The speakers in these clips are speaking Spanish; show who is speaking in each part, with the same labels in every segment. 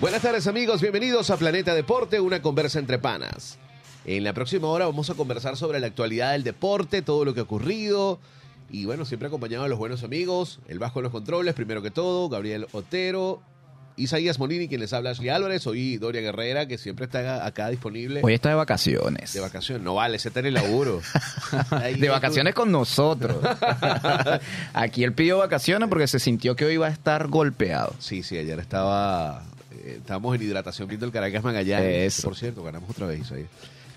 Speaker 1: Buenas tardes amigos, bienvenidos a Planeta Deporte, una conversa entre panas. En la próxima hora vamos a conversar sobre la actualidad del deporte, todo lo que ha ocurrido. Y bueno, siempre acompañado de los buenos amigos, el Vasco en los controles, primero que todo, Gabriel Otero, Isaías Molini, quien les habla Ashley Álvarez, hoy Doria Guerrera, que siempre está acá disponible.
Speaker 2: Hoy está de vacaciones.
Speaker 1: De vacaciones, no vale, ese está en el laburo.
Speaker 2: de vacaciones con nosotros. Aquí él pidió vacaciones porque se sintió que hoy iba a estar golpeado.
Speaker 1: Sí, sí, ayer estaba estábamos en hidratación viendo el Caracas Magallanes. Por cierto, ganamos otra vez ahí.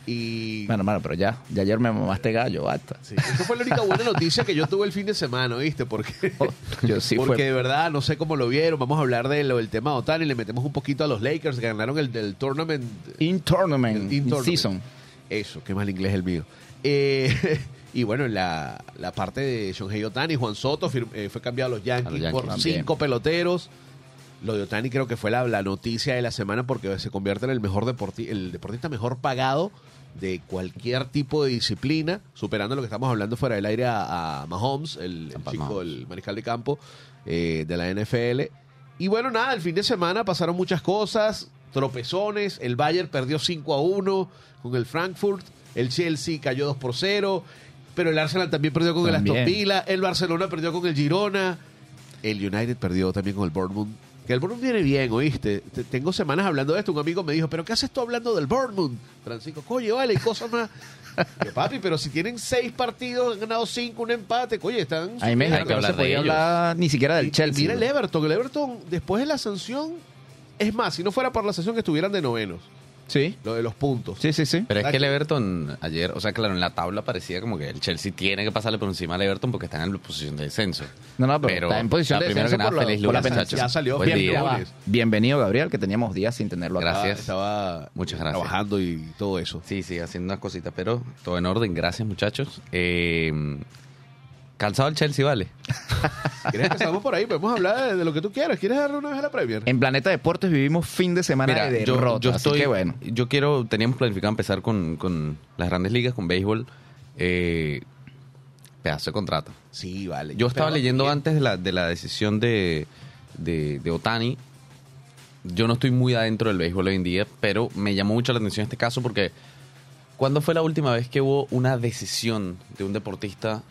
Speaker 1: Y.
Speaker 2: Bueno, hermano, pero ya, ya ayer me mamaste gallo, basta.
Speaker 1: Sí, esa fue la única buena noticia que yo tuve el fin de semana, ¿viste? Porque,
Speaker 2: yo sí
Speaker 1: porque
Speaker 2: fue-
Speaker 1: de verdad no sé cómo lo vieron. Vamos a hablar de lo del tema de Otani. Le metemos un poquito a los Lakers que ganaron el del tournament.
Speaker 2: In tournament,
Speaker 1: in tournament.
Speaker 2: season.
Speaker 1: Eso, qué mal inglés el mío. Eh, y bueno, en la, la parte de Shohei Otani, Juan Soto fir- eh, fue cambiado a los Yankees,
Speaker 2: A los Yankees
Speaker 1: por
Speaker 2: también.
Speaker 1: cinco peloteros. Lo de Otani creo que fue la, la noticia de la semana porque se convierte en el mejor deporti el deportista mejor pagado de cualquier tipo de disciplina, superando lo que estamos hablando fuera del aire a, a Mahomes, el, chico,
Speaker 2: Mahomes.
Speaker 1: el mariscal de campo eh, de la NFL. Y bueno, nada, el fin de semana pasaron muchas cosas, tropezones, el Bayern perdió 5 a 1 con el Frankfurt, el Chelsea cayó 2 por 0, pero el Arsenal también perdió con el. Aston Villa, el Barcelona perdió con el Girona, el United perdió también con el Bournemouth. Que el Bournemouth viene bien, ¿oíste? Te- Tengo semanas hablando de esto. Un amigo me dijo, ¿pero qué haces tú hablando del Bournemouth? Francisco, coño, vale, y cosas más. Yo, papi, pero si tienen seis partidos, han ganado cinco, un empate, coño, están...
Speaker 2: A mí me dijeron que no
Speaker 3: hablar
Speaker 2: se
Speaker 3: de
Speaker 2: podía
Speaker 3: ellos.
Speaker 2: hablar ni siquiera del
Speaker 1: y-
Speaker 2: Chelsea.
Speaker 1: mira el. Everton. El Everton, después de la sanción, es más, si no fuera por la sanción, que estuvieran de novenos.
Speaker 2: Sí,
Speaker 1: Lo de los puntos.
Speaker 2: sí, sí, sí.
Speaker 3: Pero es que el Everton ayer, o sea, claro, en la tabla parecía como que el Chelsea tiene que pasarle por encima al Everton porque están en la posición de descenso.
Speaker 2: No, no, pero,
Speaker 3: Pero,
Speaker 2: está en posición de
Speaker 3: primero
Speaker 2: descenso
Speaker 3: que nada,
Speaker 2: por, la-
Speaker 3: feliz
Speaker 2: por la
Speaker 3: lunes,
Speaker 2: penalti.
Speaker 1: Ya salió
Speaker 3: Buen
Speaker 1: bien,
Speaker 3: día.
Speaker 1: lunes.
Speaker 2: Bienvenido, Gabriel, que teníamos días sin tenerlo acá.
Speaker 3: Gracias.
Speaker 1: Estaba
Speaker 3: Muchas gracias.
Speaker 1: trabajando y todo eso.
Speaker 3: Sí, sí, haciendo unas cositas, pero todo en orden. Gracias, muchachos. Eh, calzado el Chelsea, ¿vale?
Speaker 1: ¿Quieres que salgamos por ahí? Podemos hablar de, de lo que tú quieras. ¿Quieres darle una vez a la Premier?
Speaker 2: En Planeta Deportes vivimos fin de semana
Speaker 3: Mira,
Speaker 2: de
Speaker 3: yo,
Speaker 2: derrota,
Speaker 3: yo estoy,
Speaker 2: que bueno.
Speaker 3: yo quiero, teníamos planificado empezar con, con las grandes ligas, con béisbol. Eh, pedazo de contrato.
Speaker 1: Sí, vale.
Speaker 3: Yo estaba
Speaker 1: Pero-
Speaker 3: leyendo antes de la, de la decisión de, de, de Otani. Yo no estoy muy adentro del béisbol hoy en día, pero me llamó mucho la atención este caso porque ¿cuándo fue la última vez que hubo una decisión de un deportista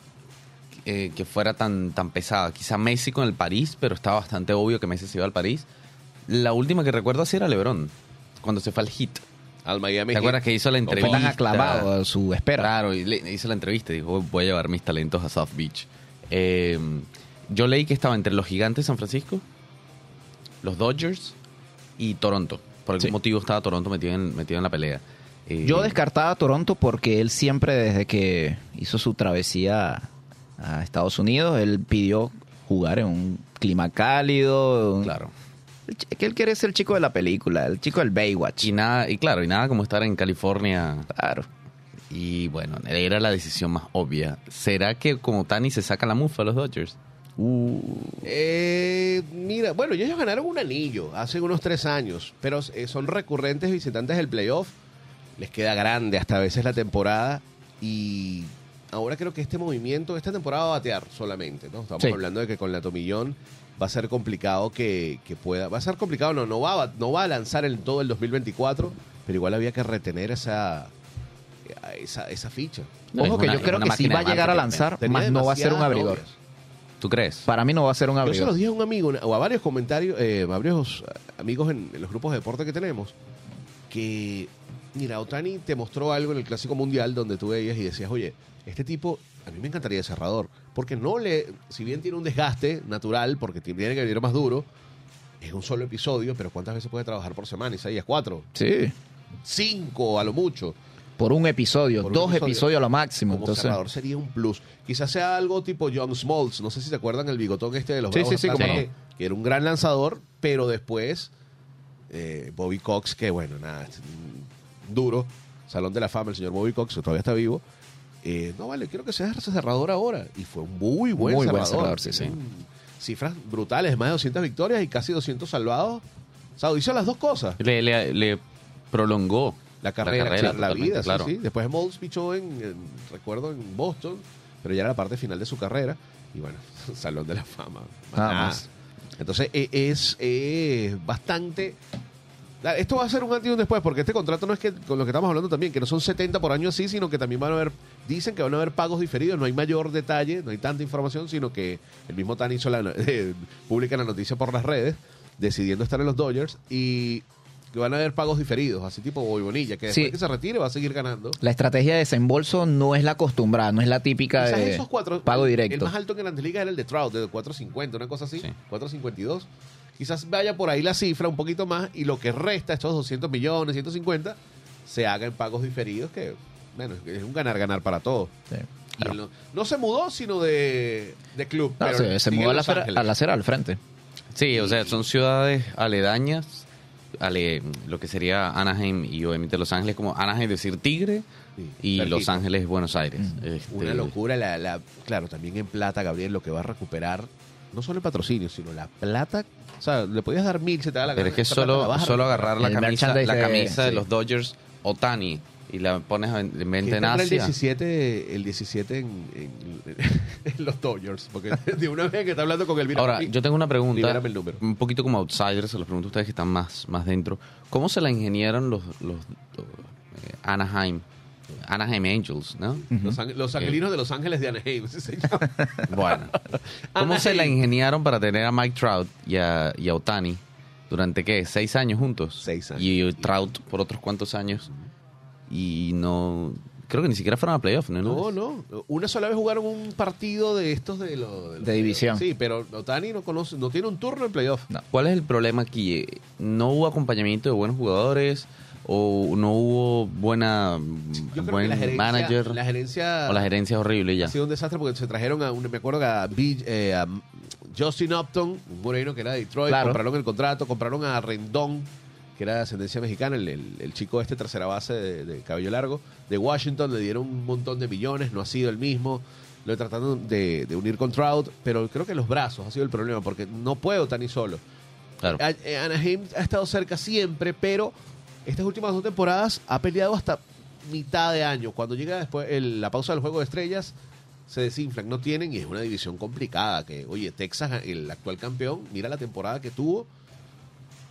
Speaker 3: eh, que fuera tan, tan pesada? Quizá Messi con el París, pero estaba bastante obvio que Messi se iba al París. La última que recuerdo así era LeBron, cuando se fue al Hit.
Speaker 1: Al Miami
Speaker 3: ¿Te acuerdas que hizo la
Speaker 2: Fue
Speaker 3: entrevista?
Speaker 2: tan aclamado a su espera.
Speaker 3: Claro, y le hizo la entrevista y dijo, voy a llevar mis talentos a South Beach. Eh, yo leí que estaba entre los gigantes de San Francisco, los Dodgers y Toronto. Por algún
Speaker 2: Sí.
Speaker 3: motivo estaba Toronto metido en, metido en la pelea. Eh,
Speaker 2: Yo descartaba a Toronto porque él siempre, desde que hizo su travesía a Estados Unidos, él pidió jugar en un clima cálido.
Speaker 3: Claro.
Speaker 2: Que él quiere ser el chico de la película, el chico del Baywatch.
Speaker 3: Y nada, y claro, y nada como estar en California.
Speaker 2: Claro.
Speaker 3: Y bueno, era la decisión más obvia. ¿Será que como Tani se saca la mufa a los Dodgers?
Speaker 1: Eh, mira, bueno, ellos ganaron un anillo hace unos tres años, pero eh, son recurrentes visitantes del playoff. Les queda grande hasta a veces la temporada y ahora creo que este movimiento, esta temporada va a batear solamente, ¿no? Estamos
Speaker 2: Sí.
Speaker 1: hablando de que con la Tomillón va a ser complicado que, que pueda, va a ser complicado, no, no va, a, no va a lanzar en todo el 2024, pero igual había que retener esa, esa, esa ficha.
Speaker 3: No,
Speaker 2: Ojo
Speaker 3: es
Speaker 2: que
Speaker 3: una-
Speaker 2: yo creo que sí va a llegar a lanzar, más no va a ser un abridor.
Speaker 1: novias.
Speaker 3: ¿Tú crees?
Speaker 2: Para mí no va a ser un
Speaker 1: Yo se
Speaker 2: abridor.
Speaker 1: lo dije a un amigo o a varios comentarios, eh, a varios amigos en, en los grupos de deporte que tenemos, que, mira, Otani te mostró algo en el Clásico Mundial donde tú veías y decías, oye, este tipo, a mí me encantaría de cerrador, porque no le, si bien tiene un desgaste natural, porque tiene que venir más duro, es un solo episodio, pero ¿cuántas veces puede trabajar por semana? Isaías, cuatro,
Speaker 2: Sí.
Speaker 1: cinco a lo mucho.
Speaker 2: por un episodio,
Speaker 1: Por un
Speaker 2: dos
Speaker 1: episodio.
Speaker 2: episodios a lo máximo.
Speaker 1: Como
Speaker 2: Entonces,
Speaker 1: cerrador sería un plus. Quizás sea algo tipo John Smoltz. No sé si se acuerdan el bigotón este de los
Speaker 2: Sí,
Speaker 1: Bravos
Speaker 2: sí, sí, no.
Speaker 1: que, era un gran lanzador, pero después eh, Bobby Cox, que bueno, nada, duro. Salón de la fama, el señor Bobby Cox, que todavía está vivo. Eh, no, vale, quiero que seas cerrador ahora. Y fue un muy buen
Speaker 2: Muy buen
Speaker 1: cerrador.
Speaker 2: sí, sí.
Speaker 1: Mm, Cifras brutales, más de 200 victorias y casi 200 salvados. O sea, hizo las dos cosas.
Speaker 3: Le, le- le prolongó
Speaker 1: La carrera, la, vida, sí,
Speaker 3: claro.
Speaker 1: sí. Después Moles pichó en, en- recuerdo, en Boston, pero ya era la parte final de su carrera. Y bueno, Salón de la Fama.
Speaker 2: Nada más.
Speaker 1: Entonces e- es, es bastante... Esto va a ser un antes y un después, porque este contrato no es que, con lo que estamos hablando también, que no son 70 por año así, sino que también van a haber, dicen que van a haber pagos diferidos, no hay mayor detalle, no hay tanta información, sino que el mismo Tan hizo eh, publica la noticia por las redes, decidiendo estar en los Dodgers, y que van a haber pagos diferidos, así tipo Bobby Bonilla, que después
Speaker 2: Sí.
Speaker 1: que se retire va a seguir ganando.
Speaker 2: la estrategia de desembolso no es la acostumbrada, no es la típica
Speaker 1: Quizás
Speaker 2: de
Speaker 1: esos cuatro,
Speaker 2: pago directo.
Speaker 1: El más alto en Grandes Ligas era el de Trout, de 4.50, una cosa así,
Speaker 3: Sí.
Speaker 1: 4.52. Quizás vaya por ahí la cifra un poquito más y lo que resta, estos 200 millones, 150, se haga en pagos diferidos, que bueno, es un ganar-ganar para todos.
Speaker 2: Sí.
Speaker 1: No, no se mudó, sino de, de club.
Speaker 2: No,
Speaker 1: pero
Speaker 2: se, se mudó a la, a la acera al frente.
Speaker 3: Sí, o sea, son ciudades aledañas, ale, lo que sería Anaheim y obviamente Los Ángeles, como Anaheim decir Tigre
Speaker 1: Sí,
Speaker 3: y
Speaker 1: cerquita.
Speaker 3: Los Ángeles Buenos Aires.
Speaker 2: Mm.
Speaker 3: Este,
Speaker 1: Una locura, la, la- claro, también en plata, Gabriel, lo que va a recuperar, no solo el patrocinio, sino la plata. O sea, le podías dar mil, se te da la
Speaker 3: Pero es que solo, solo agarrar la camisa, la
Speaker 2: de-
Speaker 3: camisa de
Speaker 2: sí.
Speaker 3: los Dodgers Otani y la pones en venta en
Speaker 1: entra el
Speaker 3: Asia.
Speaker 1: 17, el 17 en, en- en los Dodgers, porque de una vez que está hablando con el
Speaker 3: Ahora, yo tengo una pregunta,
Speaker 1: Libérame el número.
Speaker 3: un poquito como outsider, se los pregunto a ustedes que están más, más dentro. ¿Cómo se la ingeniaron los, los, eh, Anaheim, Anaheim Angels, no?
Speaker 1: Los, ang- los angelinos de Los Ángeles de Anaheim, se llama.
Speaker 3: Bueno, ¿cómo se la ingeniaron para tener a Mike Trout y a, y a Otani durante qué? ¿Seis años juntos?
Speaker 1: Seis años.
Speaker 3: Y Trout por otros cuantos años. Y no. Creo que ni siquiera fueron a playoff, ¿no?
Speaker 1: No, no. Una sola vez jugaron un partido de estos de los... los
Speaker 2: De división.
Speaker 1: Sí, pero Otani no conoce, no tiene un turno en playoff.
Speaker 2: No.
Speaker 3: ¿Cuál es el problema aquí? ¿No hubo acompañamiento de buenos jugadores? ¿O no hubo buena
Speaker 1: Yo creo
Speaker 3: buen
Speaker 1: que la gerencia,
Speaker 3: manager?
Speaker 1: la gerencia,
Speaker 3: ¿O la gerencia es horrible ya?
Speaker 1: ha sido un desastre porque se trajeron a un, me acuerdo que a, eh, a Justin Upton, un moreno que era de Detroit,
Speaker 2: Claro.
Speaker 1: compraron el contrato, compraron a Rendón, que era de ascendencia mexicana, el, el- el chico este tercera base de, de cabello largo, de Washington, le dieron un montón de millones, no ha sido el mismo, lo tratando de, de unir con Trout, pero creo que los brazos ha sido el problema, porque no puedo tan ni solo.
Speaker 3: Claro.
Speaker 1: Eh, Anaheim ha estado cerca siempre, pero estas últimas dos temporadas ha peleado hasta mitad de año. Cuando llega después el- la pausa del juego de estrellas, se desinflan, no tienen y es una división complicada. Que, oye, Texas, el actual campeón, mira la temporada que tuvo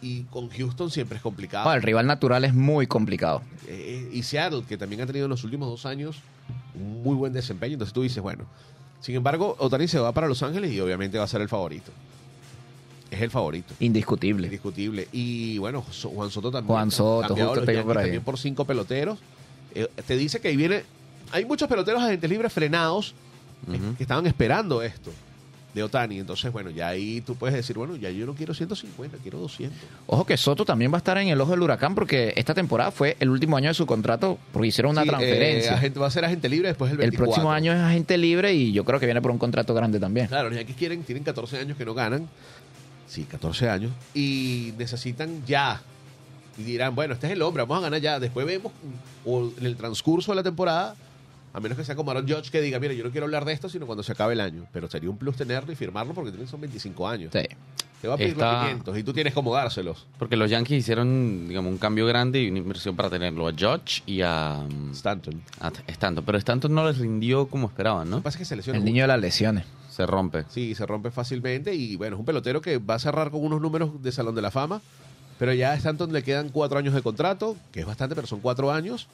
Speaker 1: y con Houston siempre es complicado.
Speaker 2: Bueno, el rival natural es muy complicado.
Speaker 1: Eh, y Seattle, que también ha tenido en los últimos dos años un muy buen desempeño. Entonces tú dices, bueno, sin embargo, Otani se va para Los Ángeles y obviamente va a ser el favorito. Es el favorito.
Speaker 2: Indiscutible.
Speaker 1: Indiscutible. Y bueno, Juan Soto también.
Speaker 2: Juan Soto, justo
Speaker 1: los
Speaker 2: te digo
Speaker 1: Yankees
Speaker 2: por ahí.
Speaker 1: También por cinco peloteros. Eh, te dice que ahí viene. Hay muchos peloteros agentes libres frenados eh, que estaban esperando esto de Otani. Entonces, bueno, ya ahí tú puedes decir, bueno, ya yo no quiero 150, quiero 200.
Speaker 2: Ojo que Soto también va a estar en el ojo del huracán porque esta temporada fue el último año de su contrato porque hicieron una
Speaker 1: Sí, eh,
Speaker 2: transferencia.
Speaker 1: agente- va a ser agente libre después del
Speaker 2: el
Speaker 1: 24.
Speaker 2: próximo año es agente libre y yo creo que viene por un contrato grande también.
Speaker 1: Claro, los Yankees quieren, tienen 14 años que no ganan. Sí, 14 años. Y necesitan ya. Y dirán, bueno, este es el hombre, vamos a ganar ya. Después vemos, o en el transcurso de la temporada, a menos que sea como Aaron Judge que diga, mira, yo no quiero hablar de esto, sino cuando se acabe el año. Pero sería un plus tenerlo y firmarlo porque tienen son 25 años.
Speaker 2: Sí.
Speaker 1: Te va a pedir
Speaker 3: Está-
Speaker 1: los 500 y tú tienes como dárselos.
Speaker 3: Porque los Yankees hicieron, digamos, un cambio grande y una inversión para tenerlo a Judge y a, mm,
Speaker 1: Stanton.
Speaker 3: a Stanton. Pero Stanton no les rindió como esperaban,
Speaker 1: Lo
Speaker 3: ¿no?
Speaker 1: que pasa es que se lesiona
Speaker 2: El
Speaker 1: mucho.
Speaker 2: niño de las lesiones.
Speaker 3: Se rompe.
Speaker 1: Sí, se rompe fácilmente y bueno, es un pelotero que va a cerrar con unos números de Salón de la Fama, pero ya a Stanton le quedan cuatro años de contrato, que es bastante, pero son cuatro años.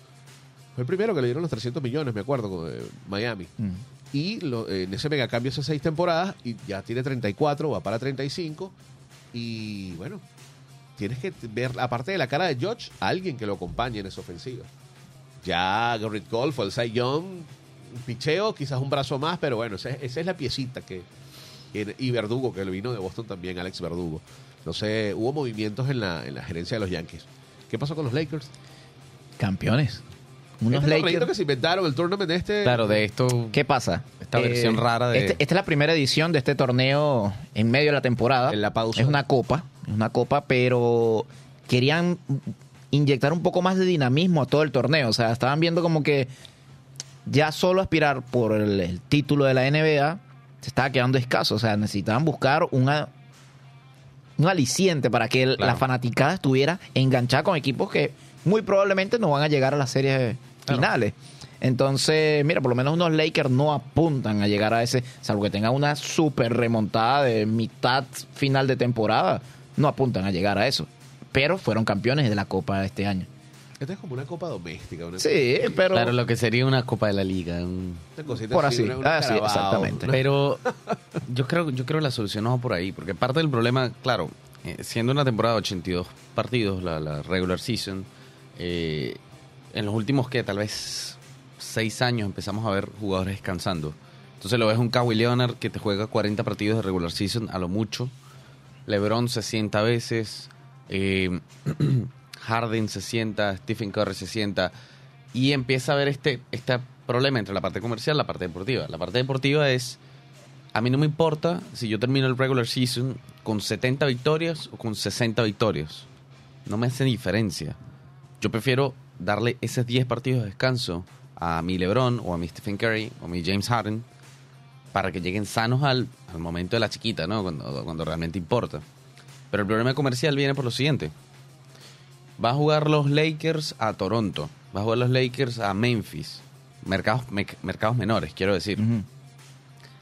Speaker 1: Fue el primero que le dieron los 300 millones, me acuerdo, con eh, Miami.
Speaker 2: Mm.
Speaker 1: Y lo- eh, en ese megacambio hace seis temporadas y ya tiene 34, va para 35. Y bueno, tienes que ver, aparte de la cara de George, alguien que lo acompañe en esa ofensiva. Ya Garrett Cole fue el Cy Young, un picheo, quizás un brazo más, pero bueno, esa, es- esa es la piecita que, que- Y Verdugo, que lo vino de Boston también, Alex Verdugo. No sé, hubo movimientos en la, en la gerencia de los Yankees. ¿Qué pasó con los Lakers?
Speaker 2: Campeones. Unos
Speaker 1: este
Speaker 2: Lakers.
Speaker 1: que se inventaron, el tournament este.
Speaker 3: Claro, de esto.
Speaker 2: ¿Qué pasa?
Speaker 3: Esta versión rara de-
Speaker 2: este- esta es la primera edición de este torneo en medio de la temporada.
Speaker 1: En la pausa.
Speaker 2: Es una copa, es una copa, pero querían inyectar un poco más de dinamismo a todo el torneo. O sea, estaban viendo como que ya solo aspirar por el, el título de la NBA se estaba quedando escaso. O sea, necesitaban buscar una, un aliciente para que el-
Speaker 3: Claro.
Speaker 2: la fanaticada estuviera enganchada con equipos que muy probablemente no van a llegar a las series
Speaker 3: Claro.
Speaker 2: finales. Entonces, mira, por lo menos unos Lakers no apuntan a llegar a ese, salvo que tengan una super remontada de mitad final de temporada, no apuntan a llegar a eso. Pero fueron campeones de la Copa este año.
Speaker 1: Esta es como una copa doméstica. Una
Speaker 2: Sí, pero...
Speaker 3: Claro, lo que sería una Copa de la Liga. un-
Speaker 2: Por así.
Speaker 1: una- una
Speaker 2: Ah, sí, exactamente.
Speaker 3: Pero yo creo, yo creo la solución no va por ahí, porque parte del problema, claro, eh, siendo una temporada de 82 partidos, la, la regular season, eh, en los últimos que tal vez seis años empezamos a ver jugadores descansando. Entonces lo ves un Kawhi Leonard que te juega 40 partidos de regular season a lo mucho, LeBron se sienta a veces, eh, Harden se sienta, Stephen Curry se sienta y empieza a ver este, este problema entre la parte comercial y la parte deportiva. La parte deportiva es, a mí no me importa si yo termino el regular season con 70 victorias o con 60 victorias. No me hace diferencia. Yo prefiero darle esos 10 partidos de descanso a mi LeBron o a mi Stephen Curry o a mi James Harden para que lleguen sanos al, al momento de la chiquita, ¿no? Cuando, cuando realmente importa. Pero el problema comercial viene por lo siguiente. Va a jugar los Lakers a Toronto. Va a jugar los Lakers a Memphis. Mercados, me- mercados menores, quiero decir.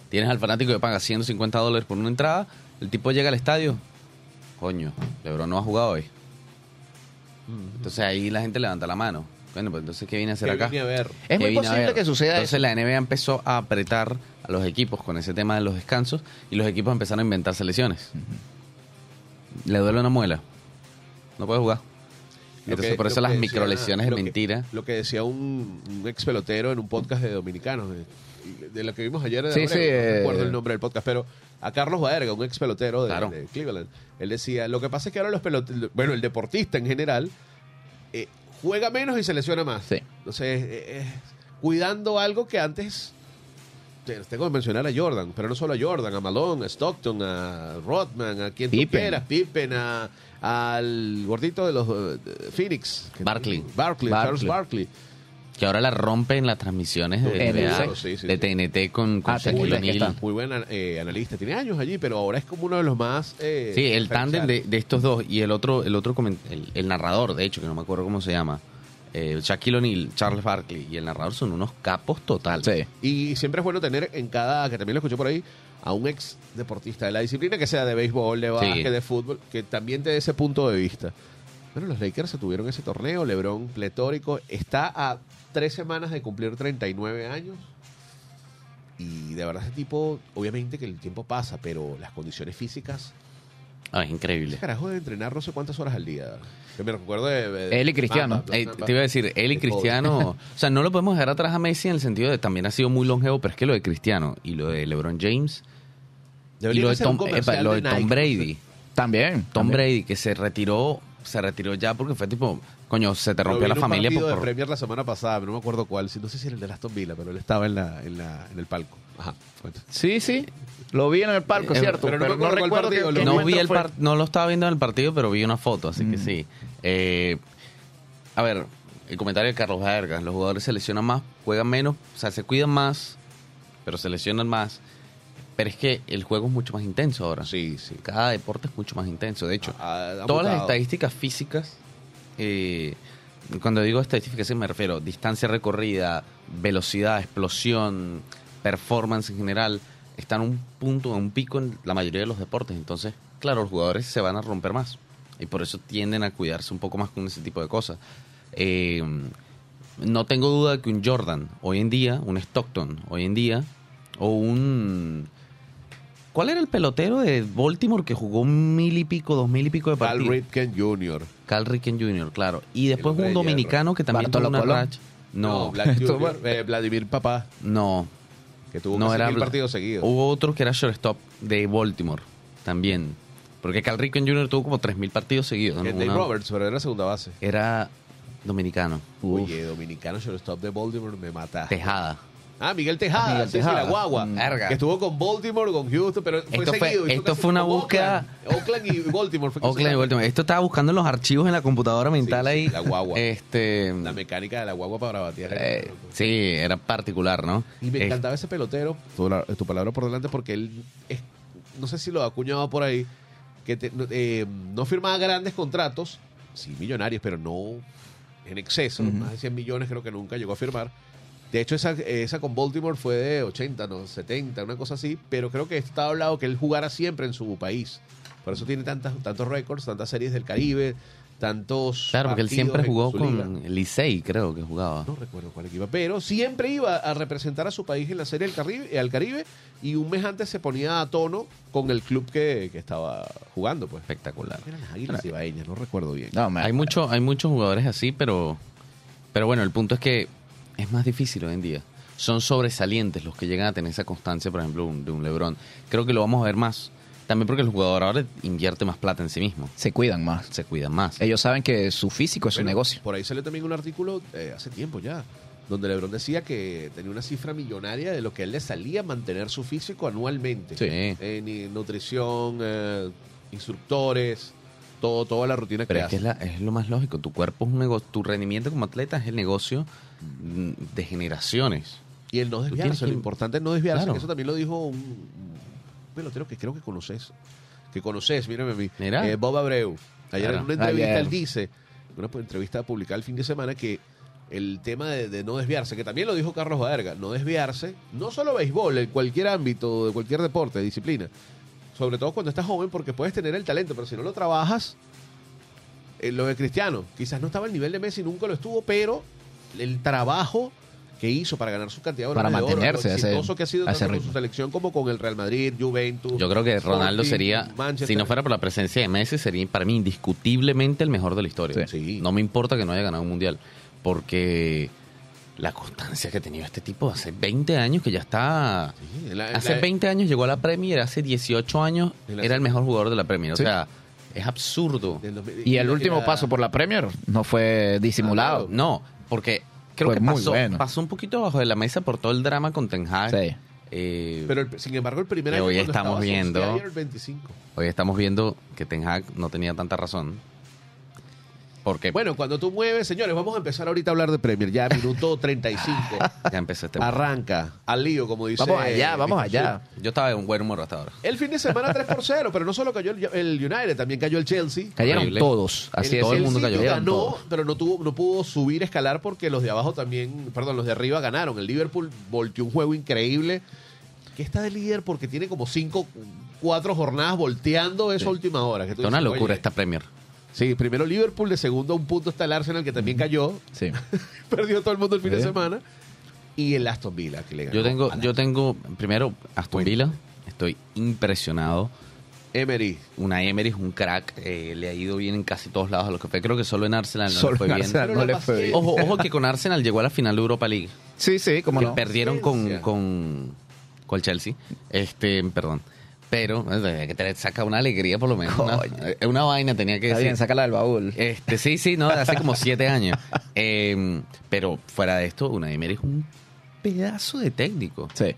Speaker 3: Tienes al fanático que paga 150 dólares por una entrada. El tipo llega al estadio. Coño, LeBron no ha jugado hoy. Entonces ahí la gente levanta la mano. Bueno, pues entonces, ¿qué viene a hacer acá?
Speaker 1: vine a ver.
Speaker 2: Es
Speaker 3: ¿Qué
Speaker 2: muy posible
Speaker 3: ver?
Speaker 2: que suceda
Speaker 3: Entonces
Speaker 2: eso.
Speaker 3: la NBA empezó a apretar a los equipos con ese tema de los descansos y los equipos empezaron a inventar selecciones. Le duele una muela. No puede jugar.
Speaker 1: Lo
Speaker 3: Entonces
Speaker 1: que-
Speaker 3: por eso las
Speaker 1: decía-
Speaker 3: microlesiones es
Speaker 1: que-
Speaker 3: mentira.
Speaker 1: Lo que decía un, un ex pelotero en un podcast de dominicanos, de, de lo que vimos ayer de
Speaker 2: Sí,
Speaker 1: Abreu,
Speaker 2: sí,
Speaker 1: no
Speaker 2: eh,
Speaker 1: recuerdo el nombre del podcast, pero a Carlos Baerga, un ex pelotero de,
Speaker 3: Claro.
Speaker 1: de Cleveland, él decía, lo que pasa es que ahora los peloteros, bueno, el deportista en general, eh, juega menos y se lesiona más.
Speaker 2: Sí.
Speaker 1: Entonces, eh, eh, cuidando algo que antes... te- Tengo que mencionar a Jordan, pero no solo a Jordan, a Malone, a Stockton, a Rodman, a quien tú
Speaker 2: Pippen.
Speaker 1: quieras, Pippen, a, al gordito de los eh, Phoenix. que-
Speaker 3: Barkley.
Speaker 1: Barkley, Charles Barkley.
Speaker 3: Que ahora la rompe en las transmisiones de,
Speaker 2: En
Speaker 3: NBA,
Speaker 1: el- sí, sí,
Speaker 3: de
Speaker 1: sí.
Speaker 3: TNT con, con
Speaker 2: Ah,
Speaker 3: Shaquille O'Neal.
Speaker 1: Muy buen eh, analista. Tiene años allí, pero ahora es como uno de los más. eh,
Speaker 3: Sí, el tándem de, estos dos y el otro, el otro el, el narrador, de hecho, que no me acuerdo cómo se llama, eh, Shaquille O'Neal, Charles Barkley y el narrador son unos capos total.
Speaker 2: Sí.
Speaker 1: Y siempre es bueno tener en cada, que también lo escuché por ahí, a un ex deportista de la disciplina, que sea de béisbol, de básquet, de fútbol, que también te dé ese punto de vista. Bueno, los Lakers se tuvieron ese torneo, LeBron pletórico, está a tres semanas de cumplir 39 años. Y de verdad ese tipo, obviamente que el tiempo pasa, pero las condiciones físicas,
Speaker 3: Ah, es increíble.
Speaker 1: ese carajo de entrenar no sé cuántas horas al día. Que me recuerdo de... de-
Speaker 2: Él y Cristiano.
Speaker 1: Mamba, Mamba.
Speaker 3: te iba a decir, él y Cristiano, o sea, no lo podemos dejar atrás a Messi en el sentido de también ha sido muy longevo, pero es que lo de Cristiano y lo de LeBron James y
Speaker 1: Debería
Speaker 3: lo de Tom, epa, lo de
Speaker 1: de
Speaker 3: Tom
Speaker 1: Nike.
Speaker 3: Brady,
Speaker 2: También.
Speaker 3: Tom
Speaker 2: también.
Speaker 3: Brady que se retiró, se retiró ya porque fue tipo, coño, se te rompió la
Speaker 1: un
Speaker 3: familia
Speaker 1: partido
Speaker 3: por,
Speaker 1: de Premier la semana pasada, pero no me acuerdo cuál. No sé si era el de Aston Villa, pero él estaba en, la, en, la, en el palco. Ajá. cuenta.
Speaker 2: Sí, sí. Lo vi en el palco,
Speaker 3: Eh,
Speaker 2: ¿cierto?
Speaker 1: pero no
Speaker 2: Pero no, recuerdo
Speaker 1: partido,
Speaker 2: que-
Speaker 3: no
Speaker 2: encuentro
Speaker 3: vi el
Speaker 2: fue.
Speaker 3: par- no lo estaba viendo en el partido, pero vi una foto, así que
Speaker 2: Mm.
Speaker 3: sí. Eh, a ver, el comentario de Carlos Vergas, los jugadores se lesionan más, juegan menos, o sea, se cuidan más, pero se lesionan más. Pero es que el juego es mucho más intenso ahora.
Speaker 1: Sí, sí.
Speaker 3: Cada deporte es mucho más intenso. De hecho,
Speaker 1: Ha- ha
Speaker 3: todas las estadísticas físicas, eh, cuando digo estadísticas, sí me refiero distancia recorrida, velocidad, explosión, performance en general, están a un punto, a un pico en la mayoría de los deportes. Entonces, claro, los jugadores se van a romper más. Y por eso tienden a cuidarse un poco más con ese tipo de cosas. Eh, no tengo duda de que un Jordan hoy en día, un Stockton hoy en día, o un... ¿Cuál era el pelotero de Baltimore que jugó un mil y pico, dos mil y pico de
Speaker 1: Cal
Speaker 3: partidos?
Speaker 1: Ripken Jr.
Speaker 3: Cal Ripken Jr., claro. Y después un
Speaker 1: de
Speaker 3: dominicano que también tuvo
Speaker 2: Bartolo
Speaker 3: una
Speaker 2: Colón.
Speaker 3: racha. No,
Speaker 1: Jr., eh, Vladimir Papá,
Speaker 3: no.
Speaker 1: que tuvo
Speaker 3: no era
Speaker 1: mil partidos seguidos.
Speaker 3: Hubo otro que era shortstop de Baltimore también. Porque Cal Ripken Jr. tuvo como 3.000 partidos seguidos. ¿no?
Speaker 1: Dave
Speaker 3: Una-
Speaker 1: Roberts, pero era segunda base.
Speaker 3: Era... dominicano.
Speaker 1: Oye, dominicano shortstop de Baltimore me mata.
Speaker 3: Tejada.
Speaker 1: Ah, Miguel Tejada,
Speaker 2: Miguel
Speaker 1: sí, sí,
Speaker 2: Tejada.
Speaker 1: la guagua.
Speaker 2: Mm.
Speaker 3: Verga.
Speaker 1: Que estuvo con Baltimore, con Houston, pero fue
Speaker 3: Esto fue-
Speaker 1: seguido. hizo
Speaker 3: esto fue una búsqueda-
Speaker 1: Oakland, Oakland y Baltimore. Fue que
Speaker 3: Oakland y Baltimore. Esto estaba buscando en los archivos en la computadora mental
Speaker 1: Sí, sí,
Speaker 3: ahí.
Speaker 1: la guagua.
Speaker 3: Este,
Speaker 1: La mecánica de la guagua para batear.
Speaker 3: eh, sí, era particular, ¿no?
Speaker 1: Y me
Speaker 3: Eh,
Speaker 1: encantaba ese pelotero, tu, la- tu palabra por delante, porque él, es- no sé si lo acuñaba por ahí, que te- no- eh, no firmaba grandes contratos, sí millonarios, pero no en exceso, más de 100 millones creo que nunca llegó a firmar. De hecho, esa, esa con Baltimore fue de 80, no, 70, una cosa así, pero creo que estaba hablado que él jugara siempre en su país. Por eso tiene tantas, tantos récords, tantas series del Caribe, tantos.
Speaker 3: Claro, porque él siempre jugó con Licey, creo que jugaba.
Speaker 1: No recuerdo cuál equipo, pero siempre iba a representar a su país en la Serie del Caribe, al Caribe y un mes antes se ponía a tono con el club que, que estaba jugando. pues
Speaker 3: Espectacular.
Speaker 1: Eran las Águilas Ibaeñas, no recuerdo bien.
Speaker 2: No, me-
Speaker 3: Hay, mucho, hay muchos jugadores así, pero, pero bueno, el punto es que es más difícil hoy en día. Son sobresalientes los que llegan a tener esa constancia, por ejemplo, un- de un Lebron. Creo que lo vamos a ver más. También porque el jugador ahora invierte más plata en sí mismo.
Speaker 2: se cuidan más.
Speaker 3: Se cuida más.
Speaker 2: Ellos saben que su físico es su negocio.
Speaker 1: Por ahí salió también un artículo eh, hace tiempo ya, donde Lebron decía que tenía una cifra millonaria de lo que él le salía mantener su físico anualmente.
Speaker 3: Sí.
Speaker 1: En eh, nutrición, eh, instructores, todo, toda la rutina
Speaker 3: Pero
Speaker 1: que
Speaker 3: es que es, la- es lo más lógico. Tu cuerpo es un negocio. Tu rendimiento como atleta es el negocio de generaciones.
Speaker 1: Y el no desviarse,
Speaker 3: que-
Speaker 1: lo importante es no desviarse,
Speaker 3: Claro.
Speaker 1: que eso también lo dijo un, pelotero que creo que conoces, que conoces, mírame a mí,
Speaker 3: Mira.
Speaker 1: eh, Bob Abreu. Ayer
Speaker 3: Claro.
Speaker 1: en una entrevista
Speaker 2: Ayer.
Speaker 1: él dice, en una entrevista publicada el fin de semana, que el tema de, de no desviarse, que también lo dijo Carlos Baerga, no desviarse, no solo béisbol, en cualquier ámbito, de cualquier deporte, disciplina, sobre todo cuando estás joven, porque puedes tener el talento, pero si no lo trabajas, eh, lo de Cristiano, quizás no estaba al nivel de Messi, nunca lo estuvo, pero el trabajo que hizo para ganar su cantidad de
Speaker 2: Para
Speaker 1: balones de oro,
Speaker 2: mantenerse
Speaker 1: lo
Speaker 2: ese-
Speaker 1: que ha sido tanto con su selección como con el Real Madrid, Juventus.
Speaker 3: Yo creo que Ronaldo
Speaker 1: Sporting,
Speaker 3: sería,
Speaker 1: Manchester.
Speaker 3: si no fuera por la presencia de Messi, sería para mí indiscutiblemente el mejor de la historia.
Speaker 1: Sí.
Speaker 3: No me importa que no haya ganado un mundial, porque la constancia que ha tenido este tipo hace 20 años que ya está...
Speaker 1: Sí, la-
Speaker 3: Hace
Speaker 1: la-
Speaker 3: 20 años llegó a la Premier, hace 18 años
Speaker 1: la-
Speaker 3: era el mejor jugador de la Premier. O sea, es absurdo.
Speaker 1: del 2000
Speaker 2: Y el último paso por la Premier no fue disimulado.
Speaker 3: No, porque creo
Speaker 2: Fue
Speaker 3: que pasó,
Speaker 2: bueno.
Speaker 3: pasó un poquito bajo de la mesa por todo el drama con Ten Hag.
Speaker 2: Sí.
Speaker 3: Eh,
Speaker 1: Pero el- sin embargo, el primer año
Speaker 3: hoy estamos viendo-
Speaker 1: el 25.
Speaker 3: hoy estamos viendo que Ten Hag no tenía tanta razón. Porque
Speaker 1: Bueno, cuando tú mueves, señores, vamos a empezar ahorita a hablar de Premier. Ya, minuto 35.
Speaker 3: ya empecé este...
Speaker 1: Arranca, al lío, como dice.
Speaker 2: Vamos allá, vamos allá.
Speaker 3: Yo estaba en buen humor hasta ahora.
Speaker 1: El fin de semana 3 por 0, pero no solo cayó el, el United, también cayó el Chelsea.
Speaker 2: Cayeron
Speaker 3: Horrible.
Speaker 2: todos. Así
Speaker 1: el
Speaker 2: es.
Speaker 3: todo el mundo cayó.
Speaker 1: ganó, pero no tuvo, no pudo subir, escalar porque los de abajo también, perdón, los de arriba ganaron. El Liverpool volteó un juego increíble. Que está de líder porque tiene como cinco, cuatro jornadas volteando esa
Speaker 3: Sí.
Speaker 1: última hora. Que
Speaker 3: Es una
Speaker 1: dices,
Speaker 3: locura esta Premier.
Speaker 1: Sí, primero Liverpool, de segundo a un punto está el Arsenal que también cayó.
Speaker 2: Sí.
Speaker 1: Perdió todo el mundo el fin de semana. Y el Aston Villa que le ganó.
Speaker 3: Yo tengo, yo tengo primero Aston
Speaker 1: Bueno.
Speaker 3: Villa. Estoy impresionado.
Speaker 1: Emery.
Speaker 3: Una Emery es un crack. eh, le ha ido bien en casi todos lados a los que fue. Creo que solo en Arsenal no
Speaker 2: Solo
Speaker 3: le fue
Speaker 2: en
Speaker 3: bien.
Speaker 2: Arsenal no le fue bien.
Speaker 3: Ojo, ojo que con Arsenal llegó a la final de Europa League.
Speaker 2: Sí, sí, como
Speaker 3: que
Speaker 2: no.
Speaker 3: perdieron con, con, con el Chelsea. Este, perdón. Pero que te saca una alegría por lo menos. Una, una vaina tenía que
Speaker 2: Está
Speaker 3: decir.
Speaker 2: bien, sácala del baúl.
Speaker 3: Este, sí, sí, no, de hace como siete años. Eh, pero fuera de esto, una Emery es un pedazo de técnico.
Speaker 2: Sí.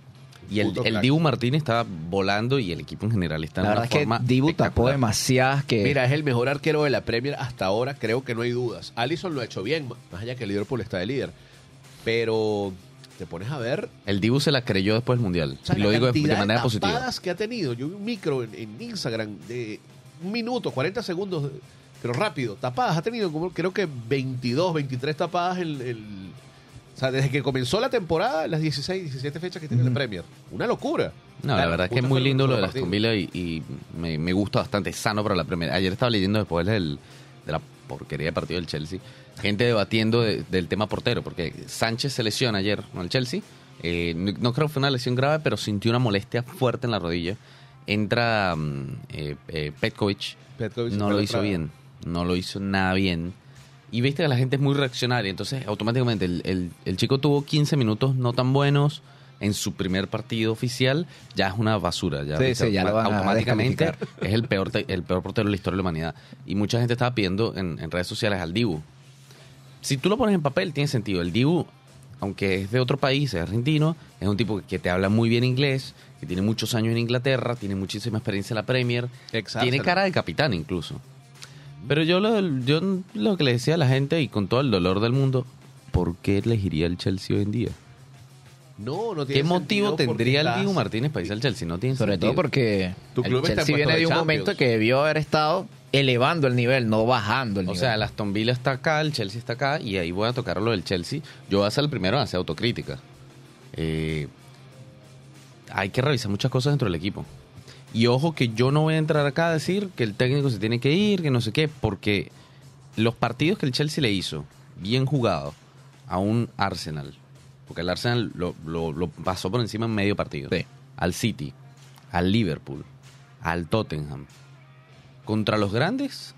Speaker 3: Y el, el. Dibu Martínez estaba volando y el equipo en general está en
Speaker 2: La
Speaker 3: una
Speaker 2: verdad es que
Speaker 3: forma
Speaker 2: Dibu tapó demasiadas que...
Speaker 1: Mira, es el mejor arquero de la Premier hasta ahora, creo que no hay dudas. Allison lo ha hecho bien, más allá que el Liverpool está de líder. Pero te pones a ver
Speaker 3: El Dibu se la creyó después del Mundial.
Speaker 1: o sea,
Speaker 3: y
Speaker 1: la
Speaker 3: lo digo de, de manera positiva.
Speaker 1: tapadas que ha tenido. Yo vi un micro en, en Instagram de un minuto, 40 segundos, pero rápido, tapadas. Ha tenido como creo que 22, 23 tapadas el, el- o sea, desde que comenzó la temporada, las 16, 17 fechas que tiene la
Speaker 2: Ujú.
Speaker 1: Premier. Una locura.
Speaker 3: No, la verdad es que es muy lindo lo de
Speaker 1: partido.
Speaker 3: Villa y, y me, me gusta bastante, sano para la Premier. Ayer estaba leyendo después del, de la porquería de partido del Chelsea, gente debatiendo de- del tema portero, porque Sánchez se lesiona ayer con el Chelsea. Eh, no, no creo que fue una lesión grave, pero sintió una molestia fuerte en la rodilla. Entra mm, eh, eh, Petkovic,
Speaker 1: Petkovic
Speaker 3: no lo hizo bien, no lo hizo nada bien. Y viste que la gente es muy reaccionaria, entonces automáticamente el, el- el chico tuvo 15 minutos no tan buenos en su primer partido oficial, ya es una basura. Ya,
Speaker 2: Sí,
Speaker 3: ¿viste?
Speaker 2: sí, ya lo van a
Speaker 3: automáticamente es el peor, el peor portero de la historia de la humanidad. Y mucha gente estaba pidiendo en, en redes sociales al Dibu. Si tú lo pones en papel, tiene sentido. El Dibu, aunque es de otro país, es argentino, es un tipo que te habla muy bien inglés, que tiene muchos años en Inglaterra, tiene muchísima experiencia en la Premier,
Speaker 1: Ex
Speaker 3: tiene cara de capitán incluso. Pero yo lo, yo lo que le decía a la gente, y con todo el dolor del mundo, ¿por qué elegiría el Chelsea hoy en día?
Speaker 1: No, no tiene
Speaker 3: ¿Qué motivo tendría el Dibu Martínez para irse al Chelsea? No tiene
Speaker 2: Sobre
Speaker 3: sentido.
Speaker 2: todo porque
Speaker 1: Tu club
Speaker 2: Chelsea viene
Speaker 1: de
Speaker 2: de un momento que debió haber estado elevando el nivel, no bajando el
Speaker 3: O
Speaker 2: nivel.
Speaker 3: sea, el Aston Villa está acá, el Chelsea está acá, y ahí voy a tocar lo del Chelsea. Yo voy a ser el primero en hacer autocrítica. Eh, hay que revisar muchas cosas dentro del equipo. Y ojo que yo no voy a entrar acá a decir que el técnico se tiene que ir, que no sé qué, porque los partidos que el Chelsea le hizo, bien jugado, a un Arsenal, porque el Arsenal lo, lo- lo pasó por encima en medio partido,
Speaker 2: Sí.
Speaker 3: al City, al Liverpool, al Tottenham. Contra los grandes,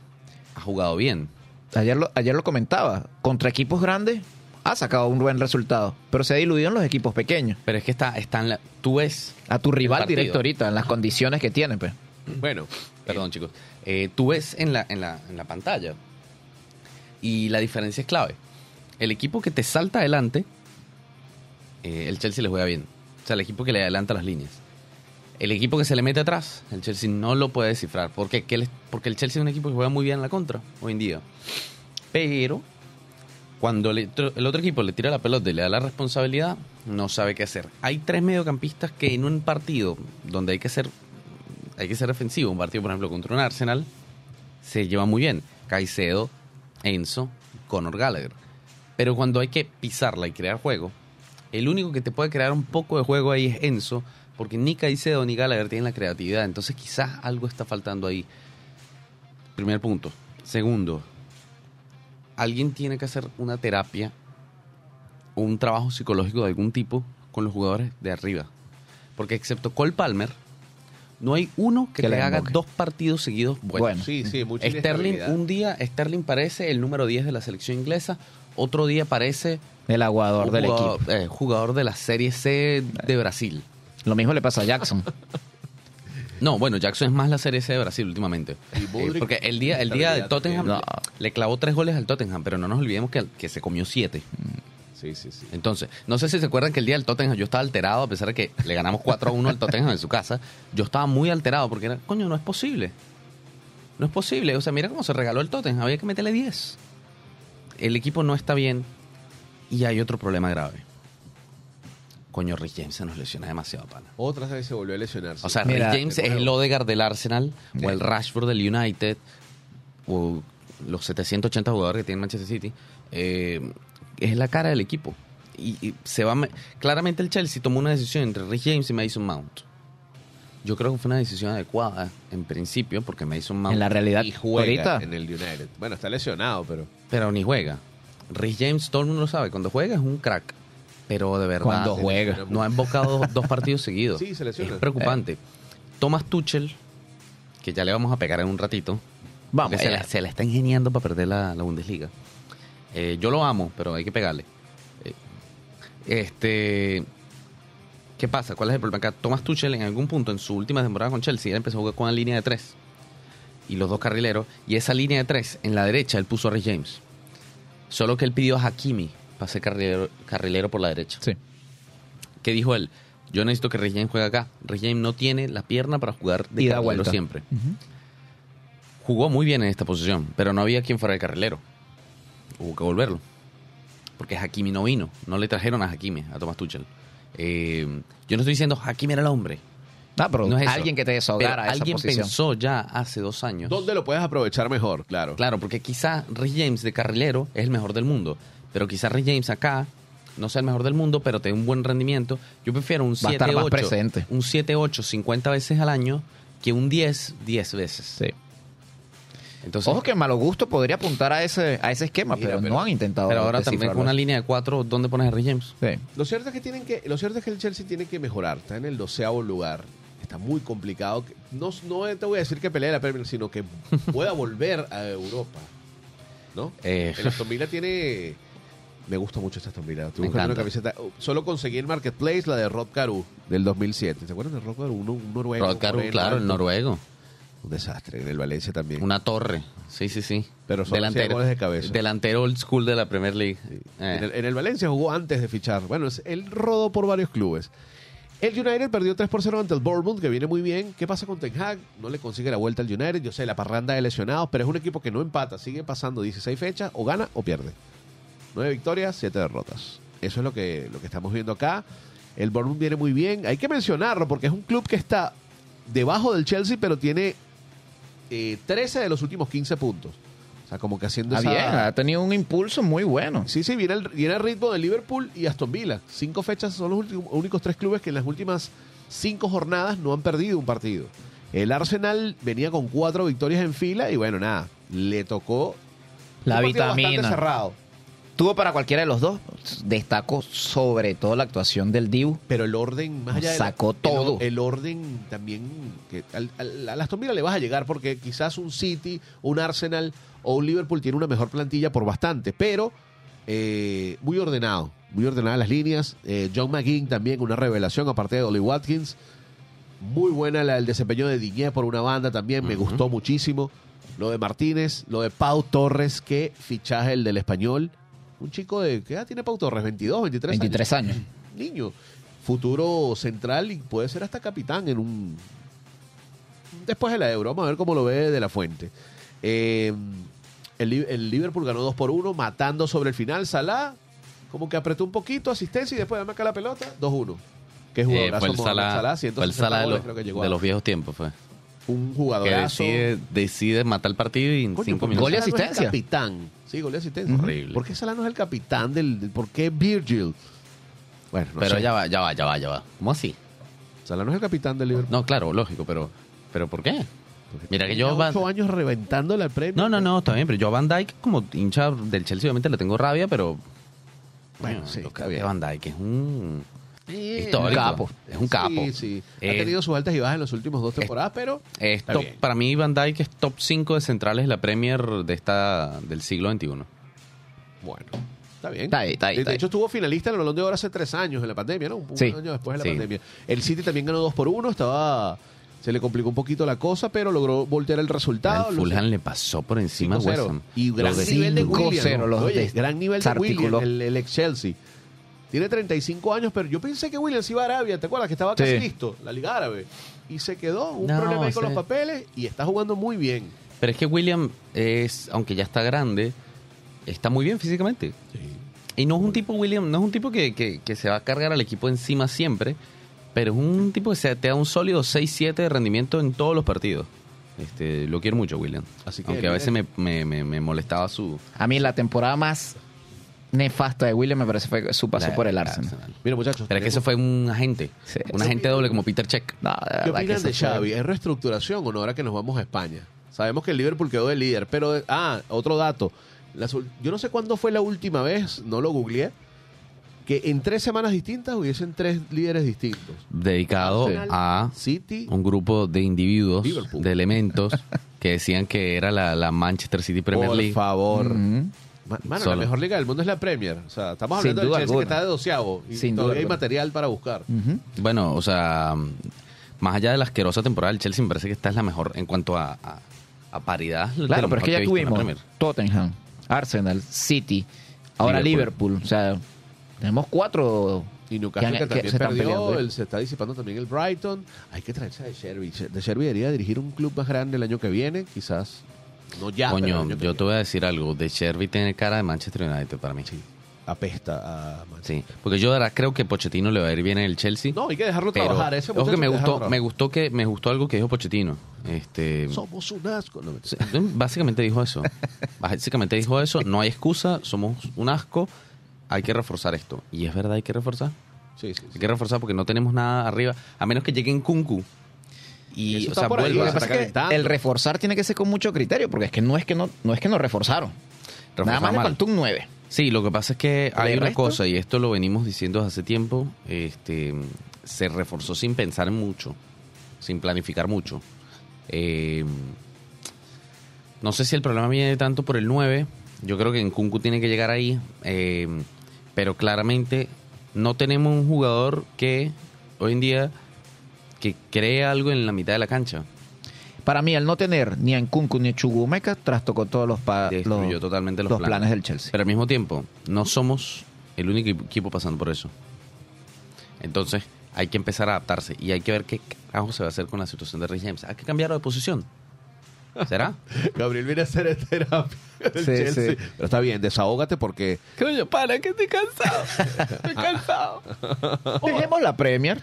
Speaker 3: ha jugado bien.
Speaker 2: ayer, lo, ayer lo comentaba, contra equipos grandes ha sacado un buen resultado, pero se ha diluido en los equipos pequeños.
Speaker 3: Pero es que está, está en la, tú ves,
Speaker 2: A tu rival directo ahorita, en las condiciones que tiene, pues.
Speaker 1: Bueno,
Speaker 3: perdón chicos, eh, tú ves en la, en, la, en la pantalla y la diferencia es clave. El equipo que te salta adelante, eh, el Chelsea le juega bien. O sea, el equipo que le adelanta las líneas. El equipo que se le mete atrás, el Chelsea no lo puede descifrar. ¿Por qué? ¿Qué le- Porque el Chelsea es un equipo que juega muy bien en la contra hoy en día. Pero cuando el otro equipo le tira la pelota y le da la responsabilidad, no sabe qué hacer. Hay tres mediocampistas que en un partido donde hay que ser hay que ser defensivo, un partido por ejemplo contra un Arsenal, se lleva muy bien. Caicedo, Enzo, Conor Gallagher. Pero cuando hay que pisarla y crear juego, el único que te puede crear un poco de juego ahí es Enzo, porque ni Caicedo ni Gallagher tienen la creatividad. Entonces quizás algo está faltando ahí. Primer punto. Segundo, alguien tiene que hacer una terapia o un trabajo psicológico de algún tipo con los jugadores de arriba. Porque excepto Cole Palmer, no hay uno que,
Speaker 2: Que
Speaker 3: le haga dos partidos seguidos buenos.
Speaker 2: Bueno.
Speaker 1: sí, sí, mucha
Speaker 3: Sterling, un día Sterling parece el número 10 de la selección inglesa, otro día parece
Speaker 2: El aguador
Speaker 3: un
Speaker 2: del
Speaker 3: jugador,
Speaker 2: equipo.
Speaker 3: eh, jugador de la Serie C de Brasil.
Speaker 2: Lo mismo le pasa a Jackson.
Speaker 3: No, bueno, Jackson es más la Serie C de Brasil últimamente. Eh, porque el día, el día
Speaker 1: estabilidad
Speaker 3: Tottenham le clavó tres goles al Tottenham, pero no nos olvidemos que, que se comió siete.
Speaker 1: Sí, sí, sí.
Speaker 3: Entonces, no sé si se acuerdan que el día del Tottenham yo estaba alterado, a pesar de que le ganamos 4 a 1 al Tottenham en su casa. Yo estaba muy alterado porque era, coño, no es posible. No es posible. O sea, mira cómo se regaló el Tottenham, había que meterle 10. El equipo no está bien y hay otro problema grave. Coño, Rick James se nos lesiona demasiado, pana.
Speaker 1: Otra vez se volvió a lesionar.
Speaker 3: O sea,
Speaker 2: Mira,
Speaker 3: Rick James es el Odegaard del Arsenal,
Speaker 2: Sí.
Speaker 3: o el Rashford del United, o los 780 jugadores que tiene Manchester City. Eh, es la cara del equipo. Y, y se va. Claramente el Chelsea tomó una decisión entre Rick James y Mason Mount. Yo creo que fue una decisión adecuada en principio, porque Mason Mount.
Speaker 2: En la realidad,
Speaker 1: y juega
Speaker 2: ahorita,
Speaker 1: en el United. Bueno, está lesionado, pero
Speaker 3: Pero ni juega. Rick James, todo el mundo lo sabe, cuando juega es un crack. Pero de verdad.
Speaker 2: Cuando juega.
Speaker 3: No ha invocado dos, dos partidos seguidos.
Speaker 1: Sí, se lesiona.
Speaker 3: Es preocupante. Thomas Tuchel, que ya le vamos a pegar en un ratito.
Speaker 2: vamos,
Speaker 3: se, la, se la está ingeniando para perder la, la Bundesliga. Eh, yo lo amo, pero hay que pegarle. Eh, este. ¿Qué pasa? ¿Cuál es el problema? Acá Thomas Tuchel en algún punto en su última temporada con Chelsea, él empezó a jugar con la línea de tres y los dos carrileros. Y esa línea de tres, en la derecha, él puso a Ray James. Solo que él pidió a Hakimi para ser carrilero, carrilero por la derecha.
Speaker 2: Sí.
Speaker 3: ¿Qué dijo él? Yo necesito que James juegue acá. James no tiene la pierna para jugar de
Speaker 2: Y
Speaker 3: carrilero siempre. Jugó muy bien en esta posición, pero no había quien fuera el carrilero. Hubo que volverlo. Porque Hakimi no vino. No le trajeron a Hakimi, a Thomas Tuchel. Eh, yo no estoy diciendo Hakimi era el hombre.
Speaker 2: Ah, pero
Speaker 3: No es
Speaker 2: alguien que te
Speaker 3: Pero
Speaker 2: desahogara esa
Speaker 3: alguien
Speaker 2: posición.
Speaker 3: pensó ya hace dos años.
Speaker 1: ¿dónde lo puedes aprovechar mejor? Claro.
Speaker 3: Claro, porque quizá Rick James de carrilero es el mejor del mundo. Pero quizá Rick James acá no sea el mejor del mundo, pero te da un buen rendimiento. Yo prefiero un
Speaker 2: Va a estar más
Speaker 3: 7-8.
Speaker 2: presente.
Speaker 3: Un 7-8 50 veces al año que un 10 10 veces.
Speaker 2: Sí.
Speaker 3: Entonces,
Speaker 2: Ojo que malo gusto podría apuntar a ese, a ese esquema,
Speaker 1: Mira,
Speaker 2: pero,
Speaker 1: pero-
Speaker 2: no han intentado.
Speaker 3: pero ahora también con una línea de 4, ¿dónde pones a Rick James?
Speaker 2: Sí.
Speaker 1: Lo cierto es que tienen que, lo cierto es que el Chelsea tiene que mejorar. Está en el doceavo lugar. Está muy complicado. No, no te voy a decir que pelee la Premier, sino que pueda volver a Europa. ¿No?
Speaker 3: Eh,
Speaker 1: El Aston Villa tiene. Me gusta mucho esta Aston Villa. Una camiseta. Solo conseguí en Marketplace la de Rod Caru del 2007. ¿Se acuerdan de Rod Caru? Un, un noruego.
Speaker 3: Rod Caru,
Speaker 1: moreno,
Speaker 3: claro, el noruego.
Speaker 1: Un desastre. En el Valencia también.
Speaker 3: Una torre. Sí, sí, sí.
Speaker 1: Pero solo hacía goles de cabeza.
Speaker 3: Delantero old school de la Premier League. Eh.
Speaker 1: En, el, en el Valencia jugó antes de fichar. Bueno, él rodó por varios clubes. El United perdió 3 por 0 ante el Bournemouth, que viene muy bien. ¿Qué pasa con Ten Hag? No le consigue la vuelta al United. Yo sé, la parranda de lesionados, pero es un equipo que no empata. Sigue pasando 16 fechas, o gana o pierde. 9 victorias, 7 derrotas. Eso es lo que, lo que estamos viendo acá. El Bournemouth viene muy bien. Hay que mencionarlo porque es un club que está debajo del Chelsea, pero tiene eh, 13 de los últimos 15 puntos. O sea, como que haciendo
Speaker 2: Está
Speaker 1: esa...
Speaker 2: bien, ha tenido un impulso muy bueno.
Speaker 1: Sí, sí, viene el, viene el ritmo de Liverpool y Aston Villa. Cinco fechas son los últimos- únicos tres clubes que en las últimas cinco jornadas no han perdido un partido. El Arsenal venía con cuatro victorias en fila y bueno, nada, le tocó
Speaker 2: La
Speaker 1: un
Speaker 2: vitamina.
Speaker 1: bastante cerrado.
Speaker 2: Tuvo para cualquiera de los dos. Destaco sobre todo la actuación del Dibu.
Speaker 1: Pero el orden, más allá de
Speaker 2: Sacó
Speaker 1: el-
Speaker 2: todo.
Speaker 1: El, orden también, que al, al- al Aston Villa le vas a llegar porque quizás un City, un Arsenal o un Liverpool tiene una mejor plantilla por bastante, pero eh, muy ordenado, muy ordenadas las líneas. Eh, John McGinn también, una revelación aparte de Oli Watkins. Muy buena la, el desempeño de Diñé por una banda también, me gustó muchísimo. Lo de Martínez, lo de Pau Torres, qué fichaje el del español. Un chico de, ¿qué edad tiene Pau Torres? ¿22, 23 años?
Speaker 2: 23 años.
Speaker 1: niño, futuro central y puede ser hasta capitán en un después de la Euro. Vamos a ver cómo lo ve de la fuente. Eh, el, Li- el Liverpool ganó 2 por 1, matando sobre el final. Salah, como que apretó un poquito, asistencia y después dame acá la pelota, 2-1. Qué
Speaker 3: Eh,
Speaker 1: jugadorazo
Speaker 3: fue el Salah,
Speaker 1: Salah,
Speaker 3: fue el
Speaker 1: 160
Speaker 3: Salah de,
Speaker 1: goles
Speaker 3: los,
Speaker 1: que llegó
Speaker 3: de los viejos tiempos. Fue.
Speaker 1: un
Speaker 3: Que
Speaker 1: jugadorazo.
Speaker 3: decide, decide matar el partido y en
Speaker 1: Coño,
Speaker 3: cinco
Speaker 1: ¿por qué
Speaker 3: minutos.
Speaker 2: Gol y
Speaker 1: Salah no es el
Speaker 2: asistencia.
Speaker 1: capitán. Sí, gol y asistencia.
Speaker 3: Horrible.
Speaker 1: ¿Por qué Salah no es el capitán del, del- ¿Por qué Virgil? Bueno, no
Speaker 3: pero
Speaker 1: sé.
Speaker 3: ya va, ya va, ya va, ya va. ¿Cómo así?
Speaker 1: Salah no es el capitán del Liverpool.
Speaker 3: No, claro, lógico, pero ¿pero por qué? Mira que yo Van-
Speaker 1: ocho años reventando la Premier.
Speaker 3: No, no, no, está bien, pero yo a Van Dyke como hincha del Chelsea obviamente le tengo rabia, pero
Speaker 1: Bueno,
Speaker 3: Bueno,
Speaker 1: sí,
Speaker 3: lo que. Van Dijk es un histórico.
Speaker 2: un capo.
Speaker 3: Es un capo.
Speaker 1: Sí, sí. ha
Speaker 3: Eh,
Speaker 1: tenido sus altas y bajas en las últimas dos temporadas, pero
Speaker 3: es
Speaker 1: Está
Speaker 3: top-
Speaker 1: bien.
Speaker 3: para mí Van Dijk es top 5 de centrales de la Premier de esta del siglo XXI.
Speaker 1: bueno, está bien.
Speaker 2: Está ahí, está ahí,
Speaker 1: de,
Speaker 2: está
Speaker 1: de
Speaker 2: ahí.
Speaker 1: hecho, estuvo finalista en el Balón de Oro hace tres años en la pandemia, ¿no? Un,
Speaker 2: Sí.
Speaker 1: año después de la
Speaker 3: Sí.
Speaker 1: pandemia. El City también ganó dos por uno, estaba... Se le complicó un poquito la cosa, pero logró voltear el resultado. Los-
Speaker 3: Fulham le pasó por encima a
Speaker 1: 5-0.
Speaker 3: West Ham.
Speaker 1: Y gran
Speaker 3: Los
Speaker 1: nivel de
Speaker 2: 5-0
Speaker 1: William.
Speaker 2: los
Speaker 1: Oye, gran nivel de. William, el, el ex Chelsea. Tiene 35 años, pero yo pensé que William se iba a Arabia, ¿te acuerdas? Que estaba casi
Speaker 2: Sí.
Speaker 1: listo, la Liga Árabe. Y se quedó, un
Speaker 3: No,
Speaker 1: problema ahí con los papeles y está jugando muy bien.
Speaker 3: Pero es que William es, aunque ya está grande, está muy bien físicamente. Y no es un tipo, William, no es un tipo que, que- que se va a cargar al equipo encima siempre, pero es un tipo que se, te da un sólido 6-7 de rendimiento en todos los partidos. Este, lo quiero mucho, William.
Speaker 1: Así que
Speaker 3: Aunque a veces me, me- me- me molestaba su...
Speaker 2: A mí la temporada más nefasta de William me parece fue su paso
Speaker 3: la-
Speaker 2: por el
Speaker 3: la
Speaker 2: Arsenal.
Speaker 1: Mira, muchachos.
Speaker 3: Pero es que eso fue un agente.
Speaker 2: Sí.
Speaker 3: un agente doble como Peter Check.
Speaker 2: No, de
Speaker 1: ¿Qué
Speaker 2: verdad que
Speaker 1: opinan de
Speaker 2: fue-
Speaker 1: Xavi? ¿Es reestructuración o no ahora que nos vamos a España? Sabemos que el Liverpool quedó de líder, pero... Ah, otro dato. Las ul- yo no sé cuándo fue la última vez, no lo googleé, que en tres semanas distintas hubiesen tres líderes distintos.
Speaker 3: Dedicado a
Speaker 1: City...
Speaker 3: un grupo de individuos,
Speaker 1: Liverpool.
Speaker 3: de elementos, que decían que era la, la Manchester City Premier
Speaker 1: por
Speaker 3: League.
Speaker 1: favor.
Speaker 2: Ujú.
Speaker 1: Ma- Mano,
Speaker 3: Solo.
Speaker 1: la mejor liga del mundo es la Premier. O sea, estamos hablando del Chelsea que está de doceavo. Y
Speaker 2: Sin duda
Speaker 1: todavía hay
Speaker 2: alguna.
Speaker 1: material para buscar.
Speaker 3: Bueno, o sea, más allá de la asquerosa temporada, el Chelsea me parece que esta es la mejor en cuanto a, a- a paridad.
Speaker 2: Claro, pero es que ya tuvimos. Tottenham, Arsenal, City, ahora
Speaker 3: Liverpool.
Speaker 2: Liverpool. O sea, tenemos cuatro.
Speaker 1: Y Newcastle
Speaker 2: que
Speaker 1: que, también
Speaker 2: se
Speaker 1: perdió,
Speaker 2: peleando.
Speaker 1: él se está disipando también el Brighton. Hay que traerse a De Sherby. De Sherby debería dirigir un club más grande el año que viene, quizás. No ya, el
Speaker 3: Coño, yo
Speaker 1: viene.
Speaker 3: te voy a decir algo. De Sherby tiene cara de Manchester United para mí. Sí.
Speaker 1: Apesta a Manchester.
Speaker 3: Porque yo creo que Pochettino le va a ir bien en el Chelsea.
Speaker 1: No, hay que dejarlo
Speaker 3: pero,
Speaker 1: trabajar. Ese
Speaker 3: ojo que me gustó, me gustó que me gustó algo que dijo Pochettino. Este,
Speaker 1: Somos un asco. No,
Speaker 3: Sí, Básicamente dijo eso. Básicamente dijo eso. No hay excusa, somos un asco. Hay que reforzar esto. Y es verdad, hay que reforzar.
Speaker 1: sí, sí, sí.
Speaker 3: Hay que reforzar porque no tenemos nada arriba. A menos que lleguen Kunku. Y,
Speaker 1: Eso
Speaker 3: o sea, vuelva.
Speaker 1: eso
Speaker 2: Lo que pasa es que
Speaker 1: calentando.
Speaker 2: el reforzar tiene que ser con mucho criterio, porque es que no es que no, no es que nos reforzaron. Nada más le
Speaker 3: mal.
Speaker 2: faltó un 9.
Speaker 3: Sí, lo que pasa es que
Speaker 2: ¿De
Speaker 3: hay una
Speaker 2: resto?
Speaker 3: cosa, y esto lo venimos diciendo desde hace tiempo, este, se reforzó sin pensar en mucho, sin planificar mucho. Eh, no sé si el problema viene tanto por el 9, yo creo que en Kunku tiene que llegar ahí, eh, pero claramente no tenemos un jugador que hoy en día que cree algo en la mitad de la cancha.
Speaker 2: Para mí, al no tener ni a Nkunku ni a Chugumeca, trastocó todos los, los,
Speaker 3: totalmente los,
Speaker 2: los planes del Chelsea.
Speaker 3: Pero al mismo tiempo, no somos el único equipo pasando por eso. Entonces, hay que empezar a adaptarse y hay que ver qué carajo se va a hacer con la situación de Rhys James. Hay que cambiarlo de posición. ¿Será?
Speaker 1: Gabriel viene a hacer terapia del
Speaker 2: Sí,
Speaker 1: Chelsea.
Speaker 2: sí.
Speaker 1: Pero está bien, desahógate porque
Speaker 3: Coño, para, que estoy cansado. Estoy cansado.
Speaker 2: Dejemos la Premier.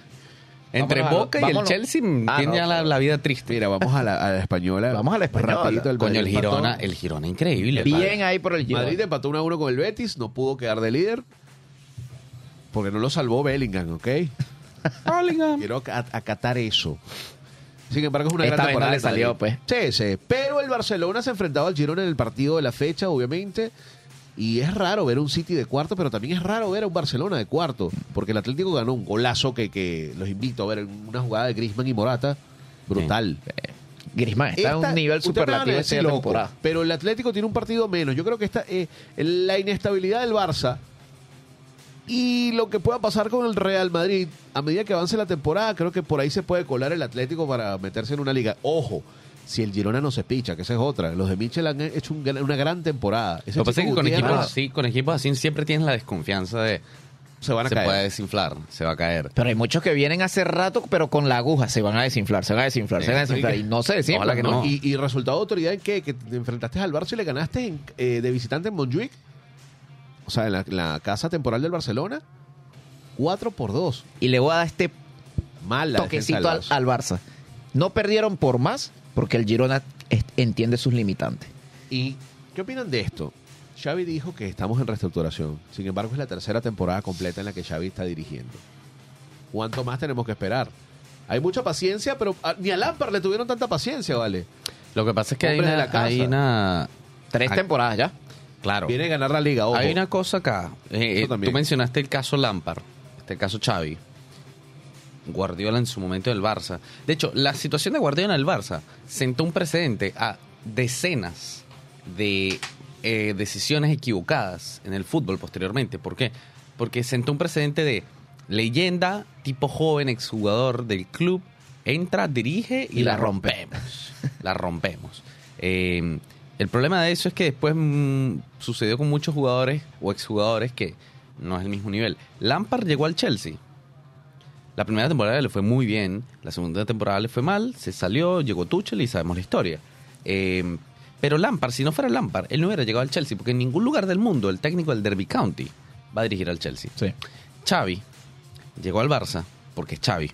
Speaker 3: Entre
Speaker 2: Vámonos
Speaker 3: Boca y el. Chelsea
Speaker 2: Ah,
Speaker 3: tiene
Speaker 2: no,
Speaker 3: ya la, vida triste.
Speaker 1: Mira, vamos a la, a la española.
Speaker 2: Vamos a la española.
Speaker 1: Rapidito, el
Speaker 3: Coño, el
Speaker 1: empató.
Speaker 3: Girona, el Girona increíble.
Speaker 2: Bien ahí por el Girona.
Speaker 1: Madrid empató 1 a 1 con el Betis, no pudo quedar de líder. Porque no lo salvó Bellingham, ¿ok? Quiero ac- acatar eso. Sin embargo, es una
Speaker 2: Esta
Speaker 1: gran
Speaker 2: vez no
Speaker 1: temporada.
Speaker 2: le salió,
Speaker 1: Madrid. Sí, sí. Pero el Barcelona se enfrentaba al Girona en el partido de la fecha, obviamente. Y es raro ver un City de cuarto, pero también es raro ver a un Barcelona de cuarto. Porque el Atlético ganó un golazo que, que los invito a ver en una jugada de Griezmann y Morata. Brutal.
Speaker 2: Griezmann está a
Speaker 1: Esta-
Speaker 2: un nivel
Speaker 1: a
Speaker 2: superlativo esta temporada.
Speaker 1: Pero el Atlético tiene un partido menos. Yo creo que esta, eh, la inestabilidad del Barça y lo que pueda pasar con el Real Madrid a medida que avance la temporada, creo que por ahí se puede colar el Atlético para meterse en una liga. Ojo, si el Girona no se picha, que esa es otra. Los de Michel han hecho un gran- una gran temporada. Ese
Speaker 3: Lo que pasa es que con equipos, así, con equipos así siempre tienes la desconfianza de
Speaker 1: se van a
Speaker 3: se
Speaker 1: caer.
Speaker 3: puede desinflar, se va a caer.
Speaker 2: Pero hay muchos que vienen hace rato, pero con la aguja se van a desinflar, se van a desinflar, se van a desinflar. Y no se desinflan.
Speaker 3: Que no.
Speaker 1: Y, y resultado de autoridad en? Que te enfrentaste al Barça y le ganaste en- eh, de visitante en Montjuic. O sea, en la, la casa temporal del Barcelona. 4 por 2.
Speaker 2: Y le voy a dar este
Speaker 1: Mal la defensa
Speaker 2: toquecito al,
Speaker 1: Barça.
Speaker 2: al Barça. No perdieron por más porque el Girona entiende sus limitantes.
Speaker 1: ¿Y qué opinan de esto? Xavi dijo que estamos en reestructuración. Sin embargo, es la tercera temporada completa en la que Xavi está dirigiendo. ¿Cuánto más tenemos que esperar? Hay mucha paciencia, pero a- ni a Lampard le tuvieron tanta paciencia, ¿vale?
Speaker 3: Lo que pasa es que hay
Speaker 1: Hombres
Speaker 3: una,
Speaker 1: la casa.
Speaker 3: hay una-
Speaker 2: Tres
Speaker 3: Ah,
Speaker 2: temporadas ya.
Speaker 3: Claro.
Speaker 1: Viene a ganar la liga, ojo.
Speaker 3: Hay una cosa acá. Eh, eh, tú mencionaste el caso Lampard, este caso Xavi. Guardiola en su momento del Barça. De hecho, la situación de Guardiola en el Barça sentó un precedente a decenas de eh, decisiones equivocadas en el fútbol posteriormente. ¿Por qué? Porque sentó un precedente de leyenda, tipo joven, exjugador del club, entra, dirige y,
Speaker 2: Y
Speaker 3: la,
Speaker 2: la rompe.
Speaker 3: rompemos. la rompemos. Eh, el problema de eso es que después mm, sucedió con muchos jugadores o exjugadores que no es el mismo nivel. Lampard llegó al Chelsea. La primera temporada le fue muy bien, la segunda temporada le fue mal, se salió, llegó Tuchel y sabemos la historia. Eh, pero Lampard, si no fuera Lampard, él no hubiera llegado al Chelsea, porque en ningún lugar del mundo el técnico del Derby County va a dirigir al Chelsea.
Speaker 2: Sí.
Speaker 3: Xavi llegó al Barça porque es Xavi.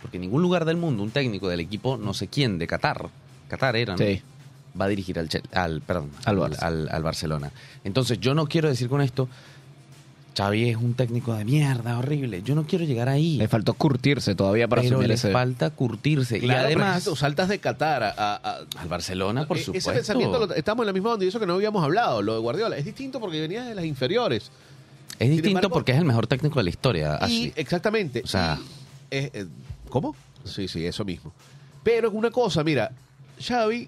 Speaker 3: Porque en ningún lugar del mundo un técnico del equipo no sé quién de Qatar, Qatar era, ¿no?
Speaker 2: Sí.
Speaker 3: Va a dirigir al, al perdón,
Speaker 2: Al
Speaker 3: al,
Speaker 2: Barça.
Speaker 3: al- al Barcelona. Entonces, yo no quiero decir con esto Xavi es un técnico de mierda, horrible. Yo no quiero llegar ahí.
Speaker 2: Le faltó curtirse todavía para
Speaker 3: pero
Speaker 2: asumir
Speaker 3: le
Speaker 2: ese.
Speaker 3: falta curtirse.
Speaker 1: Claro,
Speaker 3: y
Speaker 1: pero
Speaker 3: además,
Speaker 1: tú saltas de Qatar a, a- a-
Speaker 3: al Barcelona, por
Speaker 1: Eh,
Speaker 3: supuesto.
Speaker 1: Ese pensamiento, lo- estamos en la misma onda y eso que no habíamos hablado, lo de Guardiola. Es distinto porque venía de las inferiores.
Speaker 3: es distinto
Speaker 1: embargo-
Speaker 3: porque es el mejor técnico de la historia,
Speaker 1: Y,
Speaker 3: Ashley.
Speaker 1: exactamente.
Speaker 3: O sea-
Speaker 1: y, eh, eh, ¿Cómo? Sí, sí, eso mismo. Pero una cosa, mira, Xavi...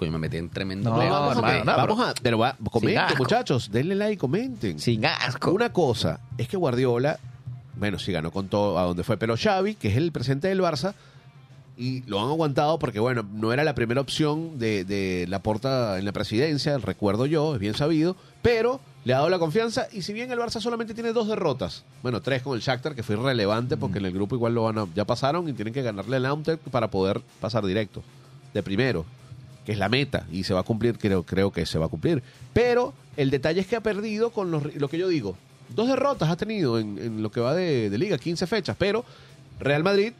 Speaker 3: Coño, me metí en tremendo
Speaker 2: No,
Speaker 1: vamos,
Speaker 2: hermano,
Speaker 1: a,
Speaker 2: no,
Speaker 1: vamos a... Pero va, comenten, muchachos. Denle like, comenten.
Speaker 2: Sin asco.
Speaker 1: Una cosa es que Guardiola, bueno, sí ganó con todo a donde fue, pero Xavi, que es el presidente del Barça, y lo han aguantado porque, bueno, no era la primera opción de, de la porta en la presidencia, recuerdo yo, es bien sabido, pero le ha dado la confianza y si bien el Barça solamente tiene dos derrotas, bueno, tres con el Shakhtar, que fue irrelevante porque en el grupo igual lo van a, ya pasaron y tienen que ganarle al Nautic para poder pasar directo, de primero, que es la meta y se va a cumplir, creo, creo que se va a cumplir. Pero el detalle es que ha perdido con los, lo que yo digo, dos derrotas ha tenido en, en lo que va de, de liga, 15 fechas, pero Real Madrid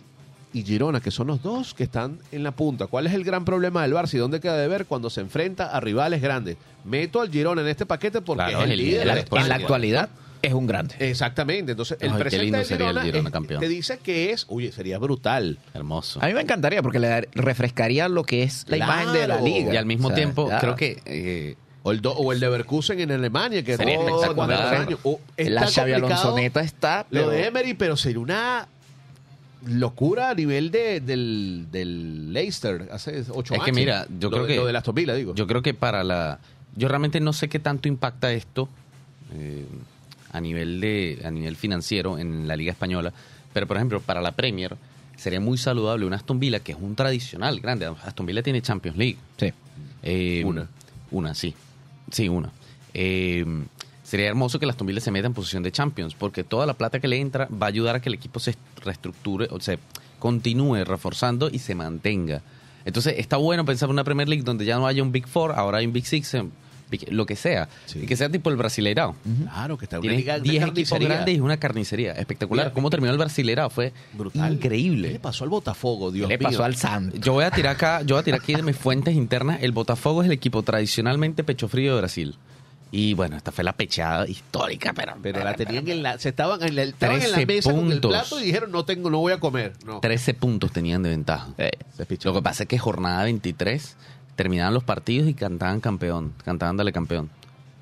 Speaker 1: y Girona, que son los dos que están en la punta. ¿Cuál es el gran problema del Barça y dónde queda de ver cuando se enfrenta a rivales grandes? Meto al Girona en este paquete porque
Speaker 3: Claro,
Speaker 1: es el
Speaker 3: el
Speaker 1: líder.
Speaker 3: líder
Speaker 2: En la,
Speaker 1: de
Speaker 3: es
Speaker 1: España.
Speaker 2: en la actualidad es un grande.
Speaker 1: Exactamente. Entonces, el
Speaker 3: Ay,
Speaker 1: presente del
Speaker 3: sería el
Speaker 1: Girona,
Speaker 3: Girona
Speaker 1: es-
Speaker 3: campeón.
Speaker 1: te dice que es, oye, sería brutal.
Speaker 3: Hermoso.
Speaker 2: A mí me encantaría porque le refrescaría lo que es la
Speaker 1: Claro.
Speaker 2: imagen de la liga.
Speaker 3: Y al mismo
Speaker 2: O sea,
Speaker 3: tiempo,
Speaker 2: ya.
Speaker 3: creo que eh,
Speaker 1: O el, do- o el de Leverkusen en Alemania, que
Speaker 3: Sería espectacular.
Speaker 1: años.
Speaker 2: La
Speaker 1: está
Speaker 2: Xavi
Speaker 1: complicado
Speaker 2: Alonsoneta está.
Speaker 1: Lo
Speaker 2: pero-
Speaker 1: de Emery, pero sería una locura a nivel de, del, del Leicester hace ocho
Speaker 3: Es
Speaker 1: años.
Speaker 3: que mira, yo
Speaker 1: Lo
Speaker 3: creo
Speaker 1: de-
Speaker 3: que-
Speaker 1: Lo de Aston Villa, digo.
Speaker 3: Yo creo que para la... Yo realmente no sé qué tanto impacta esto eh, a nivel de a nivel financiero en la Liga Española, pero por ejemplo, para la Premier, sería muy saludable un Aston Villa, que es un tradicional grande. Aston Villa tiene Champions League.
Speaker 2: Sí.
Speaker 3: Eh,
Speaker 1: Una.
Speaker 3: Una, sí. Sí, una. Eh, sería hermoso que Aston Villa se meta en posición de Champions, porque toda la plata que le entra va a ayudar a que el equipo se reestructure, o se continúe reforzando y se mantenga. Entonces, está bueno pensar en una Premier League donde ya no haya un Big Four, ahora hay un Big Six, eh, lo que sea.
Speaker 1: Sí.
Speaker 3: Y que sea tipo el Brasileirao.
Speaker 1: Claro, que está una liga una
Speaker 3: 10 equipos grandes y una carnicería. Espectacular.
Speaker 1: Mira,
Speaker 3: ¿Cómo terminó el Brasileirao? Fue
Speaker 1: Brutal. ¿Qué le
Speaker 3: increíble.
Speaker 1: pasó al Botafogo, Dios
Speaker 2: ¿Qué le
Speaker 1: mío?
Speaker 2: pasó al Sand?
Speaker 3: Yo voy a tirar acá, yo voy a tirar aquí de mis fuentes internas. El Botafogo es el equipo tradicionalmente pecho frío de Brasil. Y bueno, esta fue la pecheada histórica, pero,
Speaker 1: Pero la tenían en la... Se estaban en la, estaban en la
Speaker 3: 13
Speaker 1: mesa con el plato y dijeron, no tengo, no voy a comer. No.
Speaker 3: 13 puntos tenían de ventaja.
Speaker 2: Eh.
Speaker 3: Lo que pasa es que jornada 23 terminaban los partidos y cantaban campeón, cantaban dale campeón.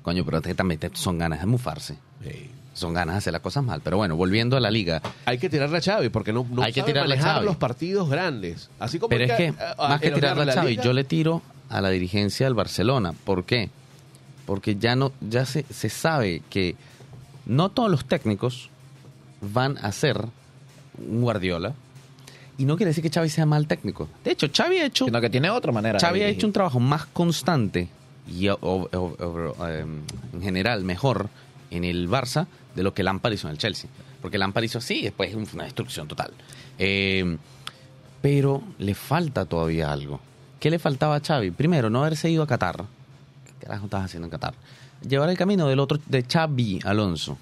Speaker 3: Coño, pero que también son ganas de mufarse.
Speaker 1: Sí.
Speaker 3: Son ganas de hacer las cosas mal. Pero bueno, volviendo a la liga.
Speaker 1: Hay que tirarle a Xavi porque no, no
Speaker 3: Hay que tirarle a
Speaker 1: manejar
Speaker 3: Xavi.
Speaker 1: los partidos grandes. Así como
Speaker 3: Pero es que,
Speaker 1: a- a-
Speaker 3: más que
Speaker 1: elogiar
Speaker 3: tirarle a
Speaker 1: liga,
Speaker 3: yo le tiro a la dirigencia del Barcelona. ¿Por qué? Porque ya no, ya se, se sabe que no todos los técnicos van a ser un Guardiola. Y no quiere decir que Xavi sea mal técnico. De hecho, Xavi ha hecho,
Speaker 2: sino que tiene otra manera.
Speaker 3: Xavi ha hecho un trabajo más constante y o- o- o- o- em, en general mejor en el Barça de lo que Lampard hizo en el Chelsea. Porque Lampard hizo así, después fue una destrucción total. Eh, pero le falta todavía algo. ¿Qué le faltaba a Xavi? Primero, no haberse ido a Qatar. ¿Qué carajo estabas haciendo en Qatar? Llevar el camino del otro, de Xavi Alonso.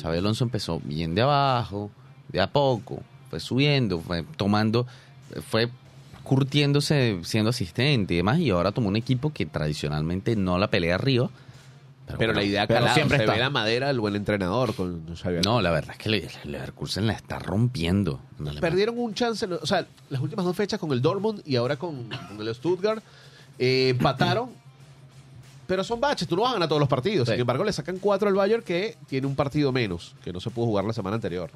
Speaker 3: Xavi Alonso empezó bien de abajo, de a poco, fue subiendo, fue tomando, fue curtiéndose siendo asistente y demás, y ahora tomó un equipo que tradicionalmente no la pelea arriba.
Speaker 1: Pero
Speaker 3: bueno,
Speaker 1: la idea
Speaker 2: pero
Speaker 1: calada,
Speaker 2: siempre
Speaker 1: se
Speaker 2: está.
Speaker 1: ve la madera del buen entrenador con.
Speaker 3: No, la verdad es que le- el Leverkusen la está rompiendo.
Speaker 1: Perdieron un chance, o sea, las últimas dos fechas con el Dortmund y ahora con, con el Stuttgart. eh, empataron, pero son baches, tú no vas a ganar todos los partidos.
Speaker 2: Sí.
Speaker 1: Sin embargo, le sacan cuatro al Bayern que tiene un partido menos, que no se pudo jugar la semana anterior.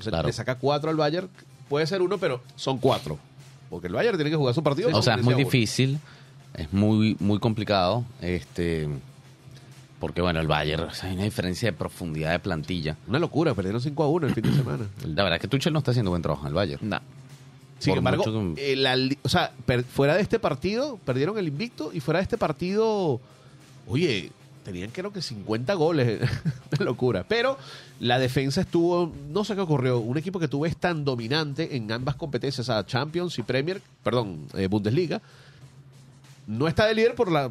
Speaker 1: Entonces,
Speaker 3: Claro.
Speaker 1: le saca cuatro al Bayern, puede ser uno, pero son cuatro. Porque el Bayern tiene que jugar su partido.
Speaker 3: o sea, es muy
Speaker 1: uno.
Speaker 3: difícil, es muy, muy complicado, este, porque bueno, el Bayern, o sea, hay una diferencia de profundidad de plantilla.
Speaker 1: Una locura, perdieron 5 a 1 el fin de semana.
Speaker 3: La verdad es que Tuchel no está haciendo buen trabajo en el Bayern.
Speaker 2: No.
Speaker 1: Sin
Speaker 3: Por
Speaker 1: embargo,
Speaker 3: mucho
Speaker 1: eh, la o sea, per- fuera de este partido, perdieron el invicto y fuera de este partido, oye, tenían creo que 50 goles. Una locura. Pero la defensa estuvo, no sé qué ocurrió, un equipo que tú ves tan dominante en ambas competencias, sea, Champions y Premier, perdón, eh, Bundesliga, no está de líder por la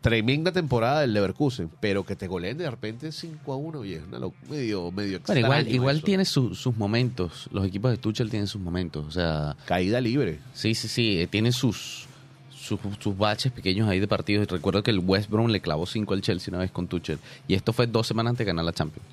Speaker 1: tremenda temporada del Leverkusen, pero que te goleen de repente 5 a 1, oye, es una medio, medio
Speaker 3: Bueno, igual,
Speaker 1: extraño
Speaker 3: igual
Speaker 1: eso.
Speaker 3: tiene su- sus momentos, los equipos de Tuchel tienen sus momentos, o sea,
Speaker 1: Caída libre.
Speaker 3: Sí, sí, sí, eh, tiene sus, sus, sus baches pequeños ahí de partidos. Recuerdo que el West Brom le clavó 5 al Chelsea una vez con Tuchel. Y esto fue dos semanas antes de ganar la Champions.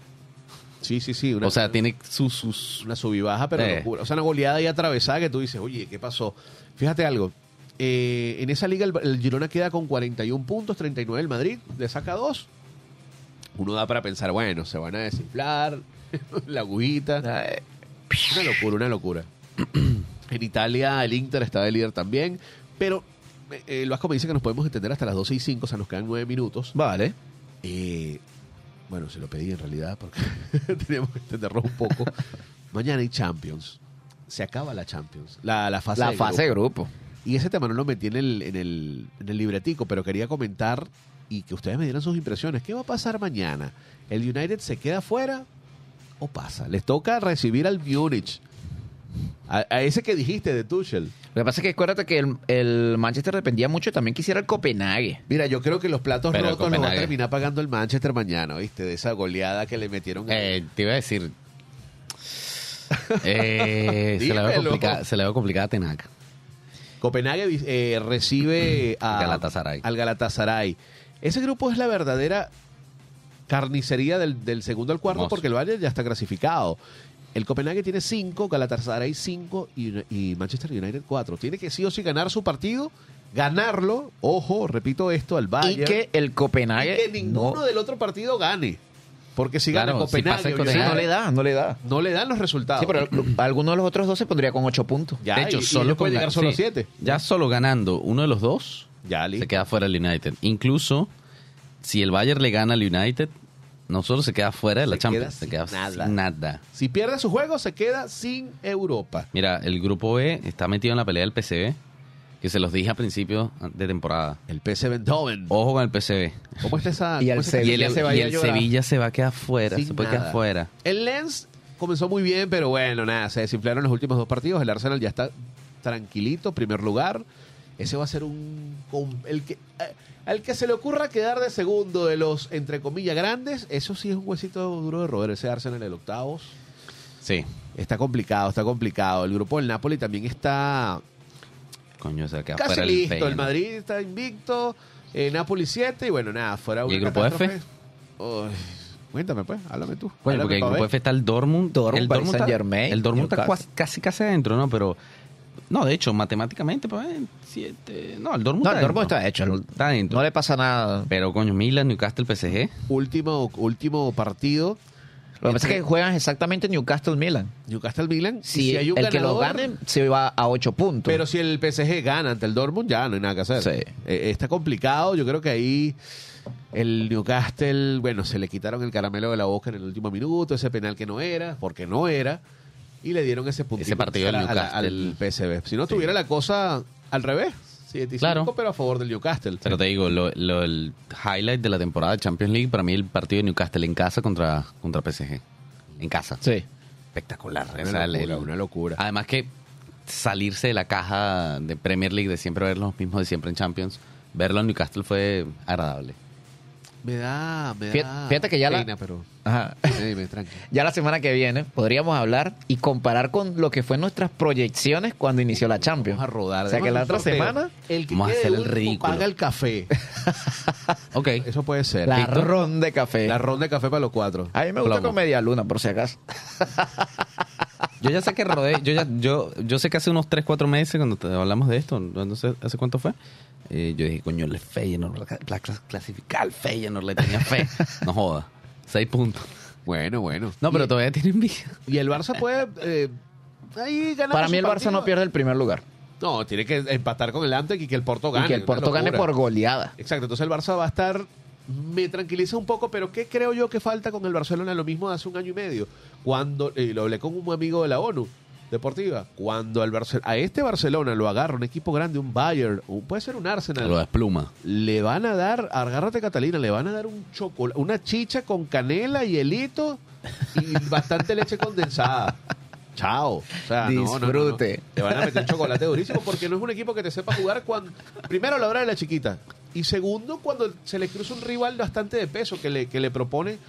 Speaker 1: Sí, sí, sí. una-
Speaker 3: o sea, tiene sus... sus
Speaker 1: Una subibaja, pero
Speaker 3: Eh.
Speaker 1: locura. O sea, una goleada y atravesada que tú dices, oye, ¿qué pasó? Fíjate algo. eh, en esa liga el, el Girona queda con 41 puntos, 39 el Madrid, le saca dos. Uno da para pensar, bueno, se van a desinflar, la agujita.
Speaker 2: Eh,
Speaker 1: Una locura, una locura. en Italia el Inter está de líder también, pero eh, el Vasco me dice que nos podemos entender hasta las 12 y 5, o sea, nos quedan 9 minutos.
Speaker 2: Vale.
Speaker 1: Eh, bueno, se lo pedí en realidad porque teníamos que entenderlo un poco. Mañana hay Champions. Se acaba la Champions. La, la fase
Speaker 2: La
Speaker 1: de
Speaker 2: fase de
Speaker 1: grupo.
Speaker 2: grupo.
Speaker 1: Y ese tema no lo metí en el, en, el, en el libretico, pero quería comentar y que ustedes me dieran sus impresiones. ¿Qué va a pasar mañana? ¿El United se queda fuera o pasa? Les toca recibir al Múnich. A, a ese que dijiste de Tuchel.
Speaker 2: Lo que pasa es que acuérdate que el, el Manchester dependía mucho, también quisiera el Copenhague.
Speaker 1: Mira, yo creo que los platos
Speaker 3: Pero
Speaker 1: rotos los va a terminar pagando el Manchester mañana, ¿viste? De esa goleada que le metieron.
Speaker 3: Eh, te iba a decir... eh, se, la veo complicada, se la veo complicada a Tenac.
Speaker 1: Copenhague eh, recibe a,
Speaker 3: Galatasaray.
Speaker 1: al Galatasaray. Ese grupo es la verdadera carnicería del, del segundo al cuarto porque el Bayern ya está clasificado. El Copenhague tiene cinco, Galatasaray cinco y, y Manchester United cuatro. Tiene que sí o sí ganar su partido, ganarlo, ojo, repito esto, al Bayern.
Speaker 2: Y que el Copenhague
Speaker 1: y que ninguno
Speaker 2: no,
Speaker 1: del otro partido gane. Porque si gana
Speaker 3: Claro, si
Speaker 1: Copenhague,
Speaker 3: pasa el
Speaker 1: o
Speaker 2: sí,
Speaker 3: Copenhague,
Speaker 2: no le da, no le da.
Speaker 1: no le dan los resultados.
Speaker 2: Sí, pero alguno de los otros dos se pondría con ocho puntos.
Speaker 1: ya,
Speaker 3: de hecho,
Speaker 1: y- y
Speaker 3: solo
Speaker 1: pueden
Speaker 3: con
Speaker 1: llegar
Speaker 3: ga-
Speaker 1: solo a
Speaker 3: sí,
Speaker 1: siete.
Speaker 3: Ya solo ganando uno de los dos,
Speaker 1: Ya,
Speaker 3: se queda fuera el United. Incluso, si el Bayern le gana al United, no solo se queda fuera de la
Speaker 1: Se
Speaker 3: Champions,
Speaker 1: queda
Speaker 3: se queda
Speaker 1: sin nada.
Speaker 3: sin nada.
Speaker 1: Si pierde su juego, se queda sin Europa.
Speaker 3: Mira, el grupo B está metido en la pelea del PCB, que se los dije a principio de temporada.
Speaker 1: El PSV Eindhoven.
Speaker 3: Ojo con el PCB.
Speaker 1: ¿Cómo está esa?
Speaker 2: Y el Sevilla
Speaker 3: y el,
Speaker 2: se va a
Speaker 3: y el. Sevilla se va a quedar fuera,
Speaker 1: Sin
Speaker 3: se puede
Speaker 1: nada.
Speaker 3: quedar fuera.
Speaker 1: El Lens comenzó muy bien, pero bueno, nada, se desinflaron los últimos dos partidos. El Arsenal ya está tranquilito, primer lugar. Ese va a ser un... El que, eh, al que se le ocurra quedar de segundo de los, entre comillas, grandes, eso sí es un huesito duro de roer. Ese Arsenal en el octavos.
Speaker 3: Sí.
Speaker 1: Está complicado, está complicado. El grupo del Napoli también está
Speaker 3: Coño, se va a quedar
Speaker 1: casi
Speaker 3: fuera
Speaker 1: listo. El. Madrid está invicto. eh, Napoli 7 y bueno, nada, fuera
Speaker 3: ¿Y
Speaker 1: una
Speaker 3: el grupo F?
Speaker 1: Uy, cuéntame pues, háblame tú.
Speaker 3: Coño,
Speaker 1: Háblame
Speaker 3: porque en el grupo. F está el Dortmund.
Speaker 2: Dortmund,
Speaker 3: el Dortmund está,
Speaker 2: Saint-Germain,
Speaker 3: el Dortmund está casi casi adentro, ¿no? Pero no, de hecho, matemáticamente, pues, eh, siete. No, el Dortmund
Speaker 2: No,
Speaker 3: está
Speaker 2: el Dortmund está hecho. el-
Speaker 3: Está.
Speaker 2: No le pasa nada.
Speaker 3: Pero coño, Milan, Newcastle, PSG.
Speaker 1: último, último partido.
Speaker 2: Lo que pasa es que juegan exactamente Newcastle-Milan.
Speaker 1: Newcastle Milan. y
Speaker 2: Si,
Speaker 1: si hay un
Speaker 2: el que lo gane se va a 8 puntos.
Speaker 1: Pero si el PSG gana ante el Dortmund, ya no hay nada que hacer.
Speaker 2: Sí.
Speaker 1: Eh, está complicado. Yo creo que ahí el Newcastle, bueno, se le quitaron el caramelo de la boca en el último minuto, ese penal que no era, porque no era, y le dieron ese puntito
Speaker 3: Ese partido del
Speaker 1: a a al. PSV. Si no tuviera la cosa al revés, 75,
Speaker 3: Claro.
Speaker 1: pero a favor del Newcastle.
Speaker 3: Pero te digo, lo, lo- el highlight de la temporada de Champions League para mí el partido de Newcastle en casa contra, contra PSG. En casa.
Speaker 2: Sí.
Speaker 3: Espectacular.
Speaker 1: Una
Speaker 3: O sea, el-
Speaker 1: locura,
Speaker 3: el-
Speaker 1: una locura.
Speaker 3: Además que salirse de la caja de Premier League de siempre ver los mismos de siempre en Champions, verlo en Newcastle fue agradable.
Speaker 1: Me da, me
Speaker 2: Fíjate-
Speaker 1: da
Speaker 2: fíjate que ya la-
Speaker 1: pero
Speaker 2: Ajá.
Speaker 1: dime.
Speaker 2: Ya la semana que viene podríamos hablar y comparar con lo que fue nuestras proyecciones cuando inició la Champions.
Speaker 1: Vamos a rodar.
Speaker 2: O sea que la otra
Speaker 1: sorteo.
Speaker 2: semana
Speaker 1: el que
Speaker 3: Vamos a
Speaker 1: quede
Speaker 3: hacer el ridículo.
Speaker 1: paga el café.
Speaker 3: Ok.
Speaker 1: Eso puede ser.
Speaker 2: la
Speaker 3: ¿Listo?
Speaker 2: ron de café.
Speaker 1: La ronda de café para los cuatro.
Speaker 2: A mí me gusta con media luna, por si acaso.
Speaker 3: Yo ya sé que rodé, yo ya, yo, yo sé que hace unos 3, 4 meses cuando te hablamos de esto, no sé hace cuánto fue, eh, yo dije, coño, el Feyenoord, la, la clas- clasificar al Feyenoord, le tenía fe. No joda, 6 puntos.
Speaker 1: Bueno, bueno.
Speaker 3: No, pero
Speaker 1: y,
Speaker 3: todavía tiene envidia.
Speaker 1: y el Barça puede eh, ahí ganar
Speaker 2: Para
Speaker 1: su
Speaker 2: mí el Barça
Speaker 1: partido.
Speaker 2: no pierde el primer lugar.
Speaker 1: No, tiene que empatar con el Antec y que el Porto gane.
Speaker 2: y que el
Speaker 1: una
Speaker 2: Porto gane
Speaker 1: locura.
Speaker 2: por goleada.
Speaker 1: Exacto, entonces el Barça va a estar me tranquiliza un poco, pero ¿qué creo yo que falta con el Barcelona? Lo mismo de hace un año y medio, cuando y lo hablé con un amigo de la ONU deportiva, cuando al Barce- a este Barcelona lo agarra un equipo grande, un Bayern, un- puede ser un Arsenal,
Speaker 3: Lo despluma.
Speaker 1: le van a dar, agárrate Catalina, le van a dar un chocolate, una chicha con canela y helito y bastante leche condensada. Chao. O sea, no, no, no, no.
Speaker 2: Disfrute.
Speaker 1: Te van a meter chocolate durísimo porque no es un equipo que te sepa jugar cuando. Primero, la hora de la chiquita. Y segundo, cuando se le cruza un rival bastante de peso que le, que le propone.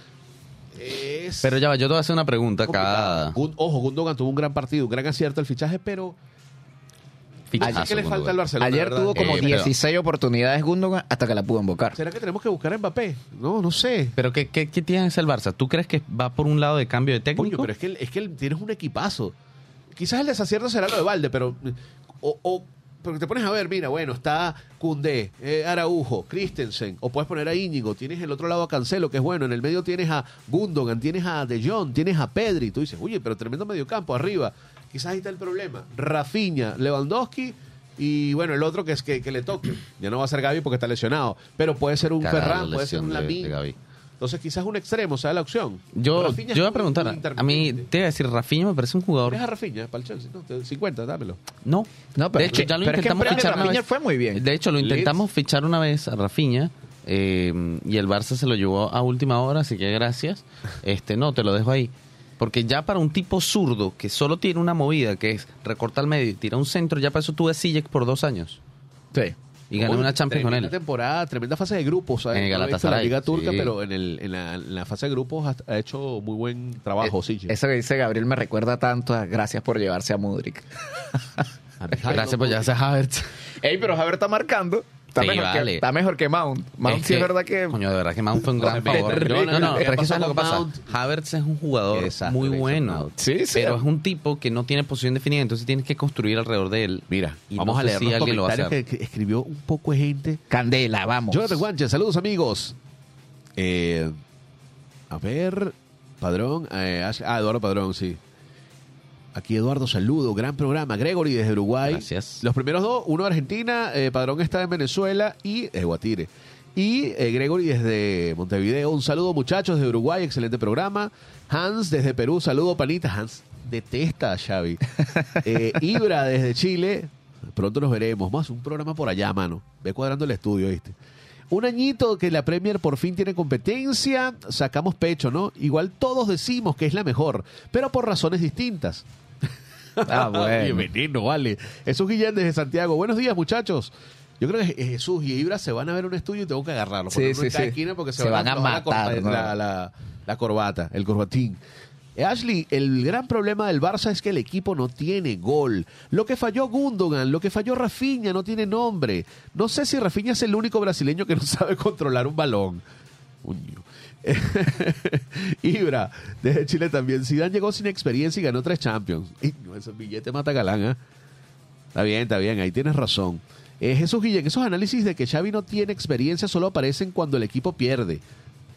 Speaker 1: Es
Speaker 3: Pero ya va, yo te voy a hacer una pregunta cada
Speaker 1: Ojo, Gundogan tuvo un gran partido, un gran acierto el fichaje, pero.
Speaker 3: fichazo,
Speaker 1: ¿Qué le falta al Barcelona?
Speaker 2: Ayer tuvo como
Speaker 3: Eh, pero-
Speaker 2: 16 oportunidades Gundogan hasta que la pudo invocar.
Speaker 1: ¿Será que tenemos que buscar a Mbappé? No, no sé.
Speaker 3: Pero ¿qué, qué, qué tienes el Barça? ¿Tú crees que va por un lado de cambio de técnico?
Speaker 1: Coño, pero es que, es que tienes un equipazo. Quizás el desacierto será lo de Valde, pero. O, o- porque te pones a ver, mira, bueno, está Cundé, eh, Araujo, Christensen, o puedes poner a Íñigo, tienes el otro lado a Cancelo, que es bueno, en el medio tienes a Gundogan, tienes a De Jong, tienes a Pedri, tú dices, oye, pero tremendo mediocampo arriba. Quizás ahí está el problema. Rafinha, Lewandowski y bueno, el otro que es que, que le toque. Ya no va a ser Gaby porque está lesionado, pero puede ser un Ferran, puede ser un
Speaker 3: lesión
Speaker 1: Entonces quizás un extremo sea la opción.
Speaker 3: Yo,
Speaker 1: Rafinha es
Speaker 3: yo voy a preguntar, a mí te voy a decir, Rafinha me parece un jugador...
Speaker 1: ¿Quieres a Rafinha para el Chelsea? No, te- 50, dámelo.
Speaker 3: No.
Speaker 2: No, pero
Speaker 3: de hecho,
Speaker 2: es
Speaker 3: ya lo
Speaker 2: pero es que en
Speaker 3: intentamos fichar una vez.
Speaker 2: fue muy bien.
Speaker 3: De hecho, lo
Speaker 1: Leeds.
Speaker 3: intentamos fichar una vez a Rafinha eh, y el Barça se lo llevó a última hora, así que gracias. Este, no, te lo dejo ahí. Porque ya para un tipo zurdo que solo tiene una movida, que es recorta al medio y tira un centro, ya para eso tuve Sijek por dos años.
Speaker 2: Sí.
Speaker 3: Y gané
Speaker 1: Uy,
Speaker 3: una Champions con
Speaker 1: tremenda
Speaker 3: él.
Speaker 1: temporada, tremenda fase de grupos. ¿sabes?
Speaker 3: En el Galatasaray,
Speaker 1: la Liga Turca,
Speaker 3: sí.
Speaker 1: pero en, el, en, la, en la fase de grupos ha, ha hecho muy buen trabajo, sí.
Speaker 2: Eso que dice Gabriel me recuerda tanto a gracias por llevarse a Mudrik.
Speaker 3: Gracias por llevarse a Havertz.
Speaker 2: Ey, pero Javier está marcando. Está,
Speaker 3: Sí,
Speaker 2: mejor,
Speaker 3: vale.
Speaker 2: que, está mejor que Mount. Mount
Speaker 3: Es
Speaker 2: sí es verdad que...
Speaker 3: Coño, de verdad que Mount fue un gran favor. No, no, no,
Speaker 1: ¿Qué
Speaker 3: pero es que
Speaker 1: pasó
Speaker 3: ¿sabes lo que pasa? Havertz es un jugador muy bueno.
Speaker 2: Sí, sí.
Speaker 3: Pero es un tipo que no tiene posición definida, entonces tienes que construir alrededor de él.
Speaker 1: Mira,
Speaker 3: Y
Speaker 1: vamos
Speaker 3: no
Speaker 1: a leer
Speaker 3: si
Speaker 1: los
Speaker 3: alguien lo va a
Speaker 1: comentarios que, escribió un poco de gente.
Speaker 2: Candela, vamos.
Speaker 1: Jonathan Guanche, saludos amigos. Eh, a ver, Padrón. eh, ah, Eduardo Padrón, sí. Aquí Eduardo, saludo, gran programa. Gregory desde Uruguay.
Speaker 3: Gracias.
Speaker 1: Los primeros dos, uno de Argentina, eh, Padrón está en Venezuela y eh, Guatire. Y eh, Gregory desde Montevideo, un saludo muchachos de Uruguay, excelente programa. Hans desde Perú, saludo panita. Hans detesta a Xavi. Eh, Ibra desde Chile, pronto nos veremos. Más un programa por allá, mano. Ve cuadrando el estudio, ¿viste? Un añito que la Premier por fin tiene competencia, sacamos pecho, ¿no? Igual todos decimos que es la mejor, pero por razones distintas.
Speaker 2: Ah, bueno.
Speaker 1: Bienvenido, vale. Jesús Guillén desde Santiago. Buenos días, muchachos. Yo creo que Jesús y Ibra se van a ver un estudio y tengo que agarrarlo.
Speaker 2: Sí,
Speaker 1: ponerlo en
Speaker 2: sí,
Speaker 1: cada
Speaker 2: sí.
Speaker 1: esquina porque se,
Speaker 2: Se
Speaker 1: van,
Speaker 2: van a matar, ¿no?
Speaker 1: la, la- la corbata, el corbatín. Eh, Ashley, el gran problema del Barça es que el equipo no tiene gol. Lo que falló Gundogan, lo que falló Rafinha no tiene nombre. No sé si Rafinha es el único brasileño que no sabe controlar un balón. Uño. Ibra, desde Chile también. Zidane llegó sin experiencia y ganó tres Champions. Y no, ese billete mata galán, ¿ah? Está bien, está bien, ahí tienes razón. Eh, Jesús Guillén, esos análisis de que Xavi no tiene experiencia solo aparecen cuando el equipo pierde.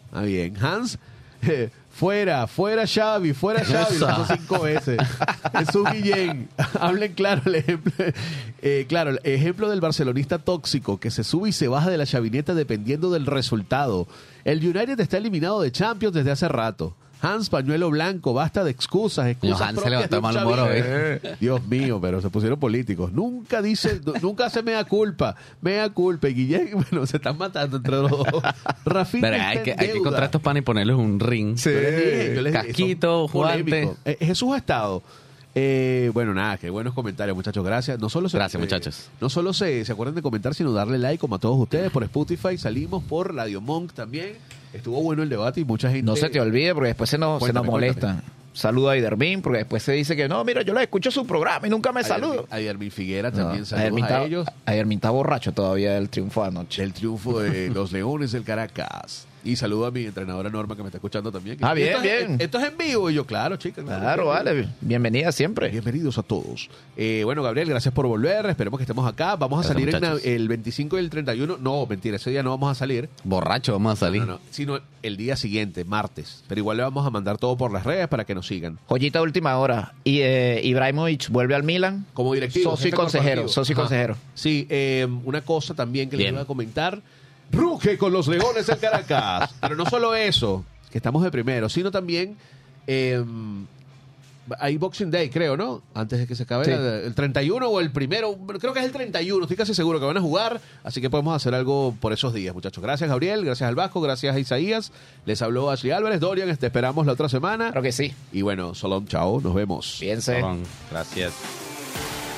Speaker 1: Está bien. Hans, eh, fuera, fuera Xavi, fuera Xavi, lo cinco veces. Jesús Guillén, hablen claro el ejemplo, eh, claro, el ejemplo del barcelonista tóxico que se sube y se baja de la chavineta dependiendo del resultado. El United está eliminado de Champions desde hace rato. Hans, pañuelo blanco, basta de excusas, excusas
Speaker 3: Hans se levantó mal humor hoy.
Speaker 1: Dios mío, pero se pusieron políticos. Nunca dice, nu- nunca hace mea culpa, mea culpa. Y Guillén, bueno, se están matando entre los dos. Rafinha
Speaker 3: Pero hay que, hay que
Speaker 1: deuda.
Speaker 3: encontrar estos panes y ponerles un ring.
Speaker 1: Yo les dije, yo les dije,
Speaker 3: Casquito,
Speaker 1: son polémicos.
Speaker 3: guante.
Speaker 1: Eh, Jesús ha estado. Eh, bueno, nada, qué buenos comentarios, muchachos. Gracias. No solo se,
Speaker 3: Gracias, muchachos.
Speaker 1: No solo se, se acuerdan de comentar, sino darle like como a todos ustedes por Spotify. Salimos por Radio Monk también. Estuvo bueno el debate y mucha gente.
Speaker 2: No se te olvide porque después se nos, se nos
Speaker 1: Cuéntame,
Speaker 2: molesta. Saludo a Idermin porque después se dice que no, mira, yo le escucho su programa y nunca me saludo.
Speaker 1: A Yermin Figuera también saludos a ellos.
Speaker 2: Ayermin está borracho todavía del triunfo de anoche.
Speaker 1: El triunfo de los Leones del Caracas. Y saludo a mi entrenadora Norma que me está escuchando también.
Speaker 2: Ah, bien,
Speaker 1: esto es-
Speaker 2: bien.
Speaker 1: esto es en vivo. Y yo, claro, chicas.
Speaker 2: Claro, vale. Bienvenida siempre.
Speaker 1: Bienvenidos a todos. Eh, bueno, Gabriel, gracias por volver. Esperemos que estemos acá. Vamos a
Speaker 3: Gracias,
Speaker 1: salir en el 25 y el 31. No, mentira, ese día no vamos a salir.
Speaker 3: Borracho vamos a salir.
Speaker 1: No, no, sino el día siguiente, martes. Pero igual le vamos a mandar todo por las redes para que nos sigan.
Speaker 2: Joyita última hora. Y eh, Ibrahimovic vuelve al Milan.
Speaker 1: Como directivo.
Speaker 2: Socio y consejero. Socio y consejero.
Speaker 1: Sí, eh, una cosa también que les
Speaker 3: Bien.
Speaker 1: iba a comentar. Ruge con los Leones del Caracas. Pero no solo eso, que estamos de primero, sino también eh, hay Boxing Day, creo, ¿no? Antes de que se acabe
Speaker 2: Sí.
Speaker 1: la- el 31 o el primero, creo que es el 31, estoy casi seguro que van a jugar, así que podemos hacer algo por esos días, muchachos. Gracias, Gabriel, gracias al Vasco, gracias a Isaías. Les habló Ashley Álvarez, Dorian, te esperamos la otra semana.
Speaker 2: Claro que sí.
Speaker 1: Y bueno, Solón, chao, nos vemos.
Speaker 2: Piense.
Speaker 3: Gracias.